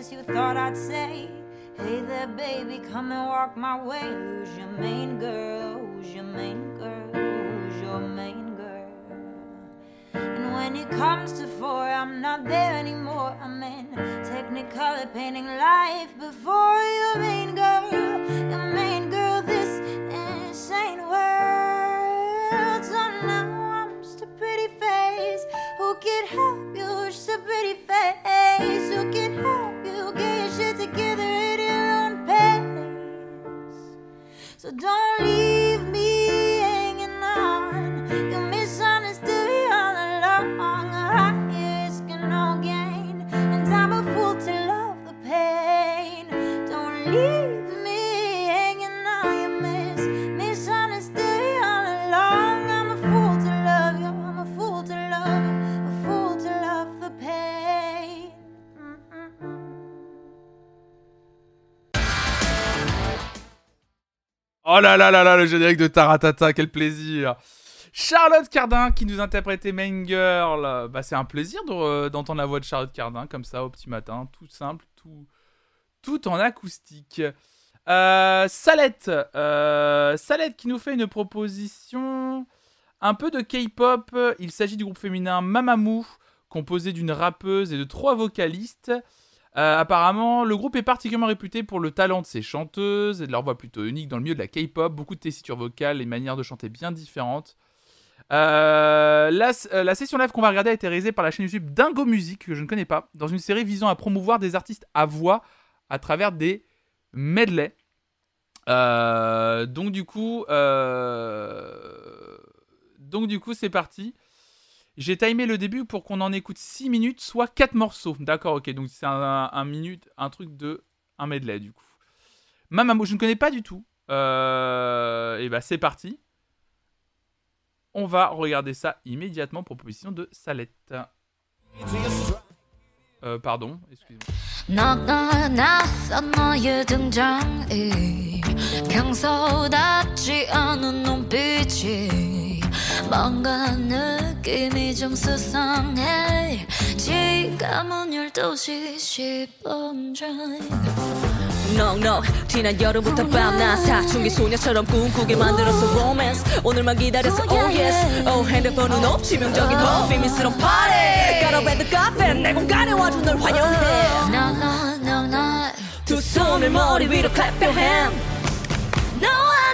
guess you thought I'd say, Hey there, baby, come and walk my way. Who's your main girl? Who's your main girl? Who's your main girl? And when it comes to four, I'm not there anymore. I'm in technicolor painting life before your main girl. Your main girl, this insane world. So now I'm just a pretty face who can help you. Just a pretty face Oh là là là là, le générique de Taratata, quel plaisir Charlotte Cardin qui nous interprétait Main Girl. Bah, c'est un plaisir de re- d'entendre la voix de Charlotte Cardin comme ça au petit matin, tout simple, tout, tout en acoustique. Euh, Salette, euh, Salette qui nous fait une proposition un peu de K-pop. Il s'agit du groupe féminin Mamamoo, composé d'une rappeuse et de trois vocalistes. Euh, apparemment, le groupe est particulièrement réputé pour le talent de ses chanteuses et de leur voix plutôt unique dans le milieu de la K-pop, beaucoup de tessiture vocale et manières de chanter bien différentes. Euh, la, euh, la session live qu'on va regarder a été réalisée par la chaîne YouTube Dingo Music, que je ne connais pas, dans une série visant à promouvoir des artistes à voix à travers des medley. Donc du coup, c'est parti. J'ai timé le début pour qu'on en écoute 6 minutes, soit 4 morceaux. D'accord, ok, donc c'est un, minute, un truc de un medley du coup. Mamamo, je ne connais pas du tout. Euh, et bah c'est parti. On va regarder ça immédiatement. Proposition de Salette. Euh, pardon, excusez-moi. 뭔가 느낌이 좀 수상해. 지금은 12시 10분 넉넉 지난 여름부터 밤낮 사춘기 소녀처럼 꿈꾸게 만들었어 romance. 오늘만 기다렸어 oh yes. oh 핸드폰은 없 치명적인 더 비밀스러운 party. Got a bed 카페 내 공간에 와준 널 환영해. No no no no. 두 손을 머리 위로 clap your hand. 너와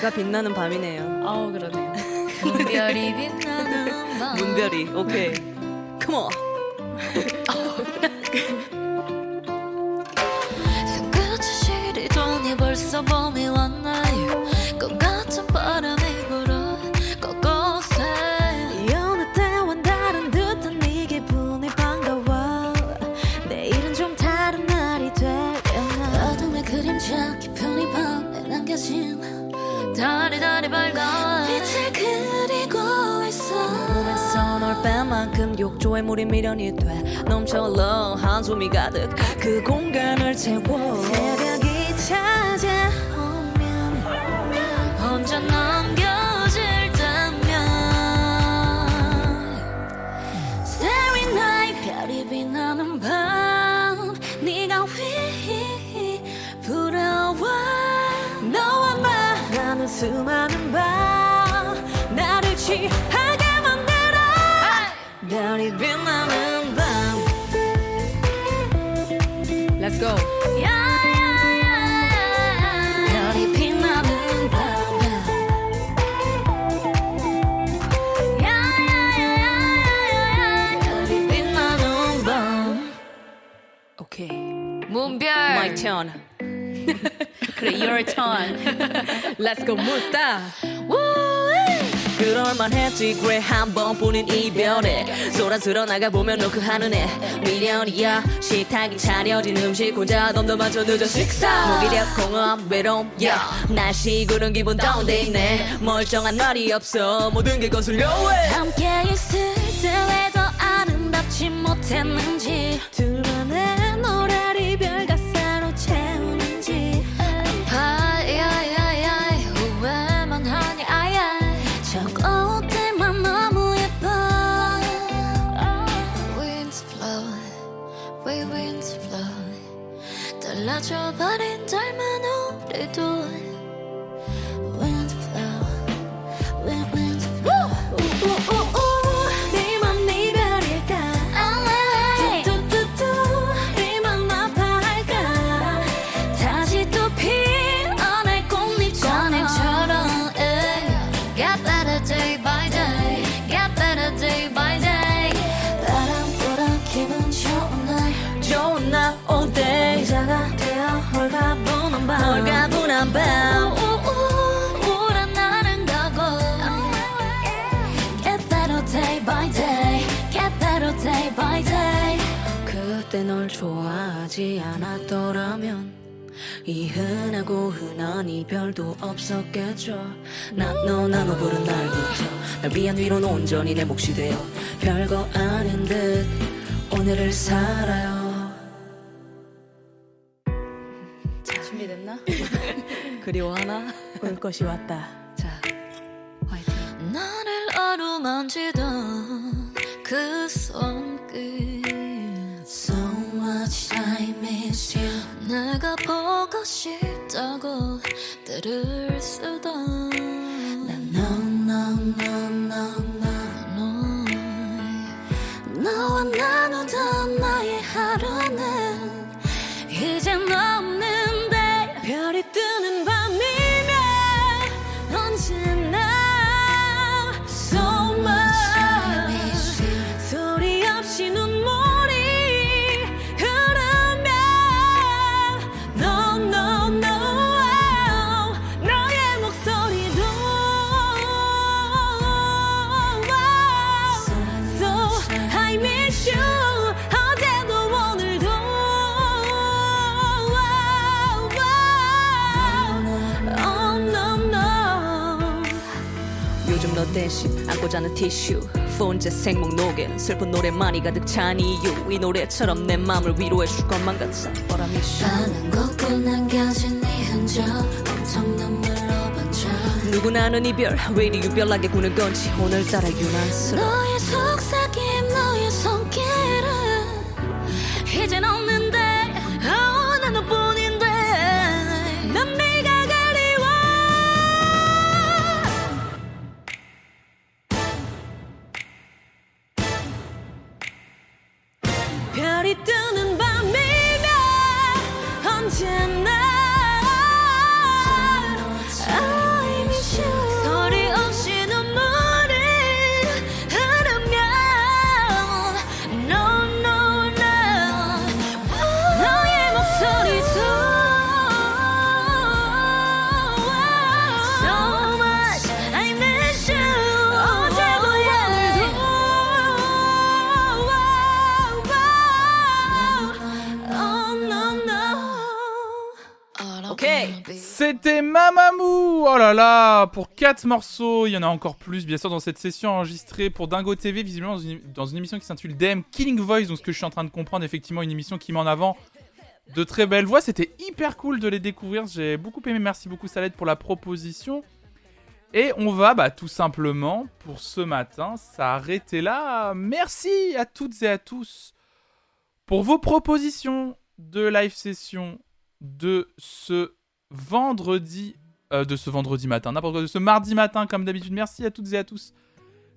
문별이가 빛나는 밤이네요. 아우 그러네요. 문별이 빛나는 밤. 문별이. 오케이. 컴온. 욕조에 물이 미련이 돼. 넘쳐 흘러 한숨이 가득 그 공간을 채워. 새벽이 찾아오면 혼자 남겨질 때면 Starry 별이 빛나는 밤. 네가 휘 불어와 너와 나라는 수많은 밤. 나를 취하 go. 별이 빛나는 밤 별이 빛나는 밤 오케이. 문별 My turn. 그래, your turn. Let's go, 무스타. 그럴만 했지. 그래 한 번뿐인 이별에. 소란스러 나가보면 너그 하늘에 미련이야. 식탁이 차려진 음식 혼자 덤덤하죠. 늦은 식사. 무기력 공허함 외로움. yeah. 날씨 구름 기분 다운돼 있네. 멀쩡한 날이 없어. 모든 게 거슬려 왜 함께 있을 때왜더 아름답지 못했는지. 둘만의 노래 your body 좋아하지 않았더라면 이 흔하고 흔한 이별도 없었겠죠. 난너 나눠 부른 날부터 날 위한 위로는 온전히 내 몫이 되어 별거 아닌 듯 오늘을 살아요. 준비됐나? 그리워하나? 올 것이 왔다. 자 나를 어루만지던 그 손끝 much I miss you. 내가 보고 싶다고 때를 쓰던 난 no no no no no. 너와 나누던 나의 하루는 이젠 없 티슈 폰제 생목 녹엔 슬픈 노래만이 가득 찬 이유. 이 노래처럼 내 맘을 위로해 줄 것만 같아. But I miss you. 많은 곳곳 남겨진 네 흔적 엄청 눈물로 번져 누구나 아는 이별 왜 이리 유별나게 구는 건지 오늘따라 유난스러워. 너의 속삭 Pour 4 morceaux, il y en a encore plus, bien sûr, dans cette session enregistrée pour Dingo TV, visiblement dans une, émission qui s'intitule DM Killing Voice, donc ce que je suis en train de comprendre, effectivement, une émission qui met en avant de très belles voix. C'était hyper cool de les découvrir, j'ai beaucoup aimé, merci beaucoup Salette pour la proposition. Et on va bah, tout simplement, pour ce matin, s'arrêter là. Merci à toutes et à tous pour vos propositions de live session de ce vendredi, euh, de ce vendredi matin, n'importe quoi, de ce mardi matin comme d'habitude. Merci à toutes et à tous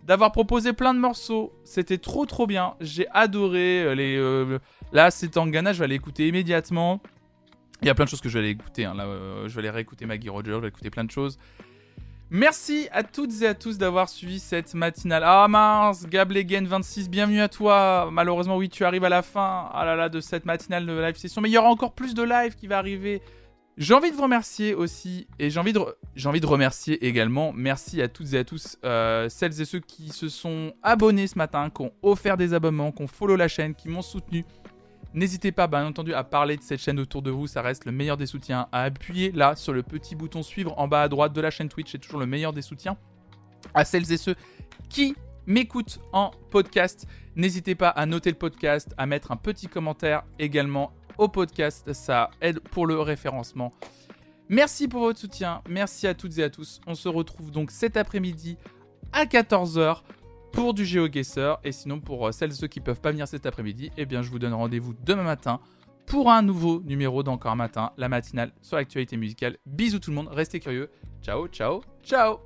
d'avoir proposé plein de morceaux. C'était trop trop bien. J'ai adoré euh, les. euh, là, c'est en Ghana, je vais aller écouter immédiatement. Il y a plein de choses que je vais aller écouter. hein, je vais aller réécouter Maggie Rogers, je vais écouter plein de choses. Merci à toutes et à tous d'avoir suivi cette matinale. Ah mince, Gablegen26, bienvenue à toi. Malheureusement, oui, tu arrives à la fin ah là là, de cette matinale de live session. Mais il y aura encore plus de live qui va arriver. J'ai envie de vous remercier aussi, et j'ai envie, de remercier également, merci à toutes et à tous, euh, celles et ceux qui se sont abonnés ce matin, qui ont offert des abonnements, qui ont follow la chaîne, qui m'ont soutenu. N'hésitez pas, bien entendu, à parler de cette chaîne autour de vous, ça reste le meilleur des soutiens. À appuyer là sur le petit bouton suivre en bas à droite de la chaîne Twitch, c'est toujours le meilleur des soutiens. À celles et ceux qui m'écoutent en podcast, n'hésitez pas à noter le podcast, à mettre un petit commentaire également au podcast, ça aide pour le référencement. Merci pour votre soutien, merci à toutes et à tous. On se retrouve donc cet après-midi à 14h pour du GeoGuessr. Et sinon, pour euh, celles et ceux qui peuvent pas venir cet après-midi, eh bien, je vous donne rendez-vous demain matin pour un nouveau numéro d'Encore un matin, la matinale sur l'actualité musicale. Bisous tout le monde, restez curieux. Ciao, ciao, ciao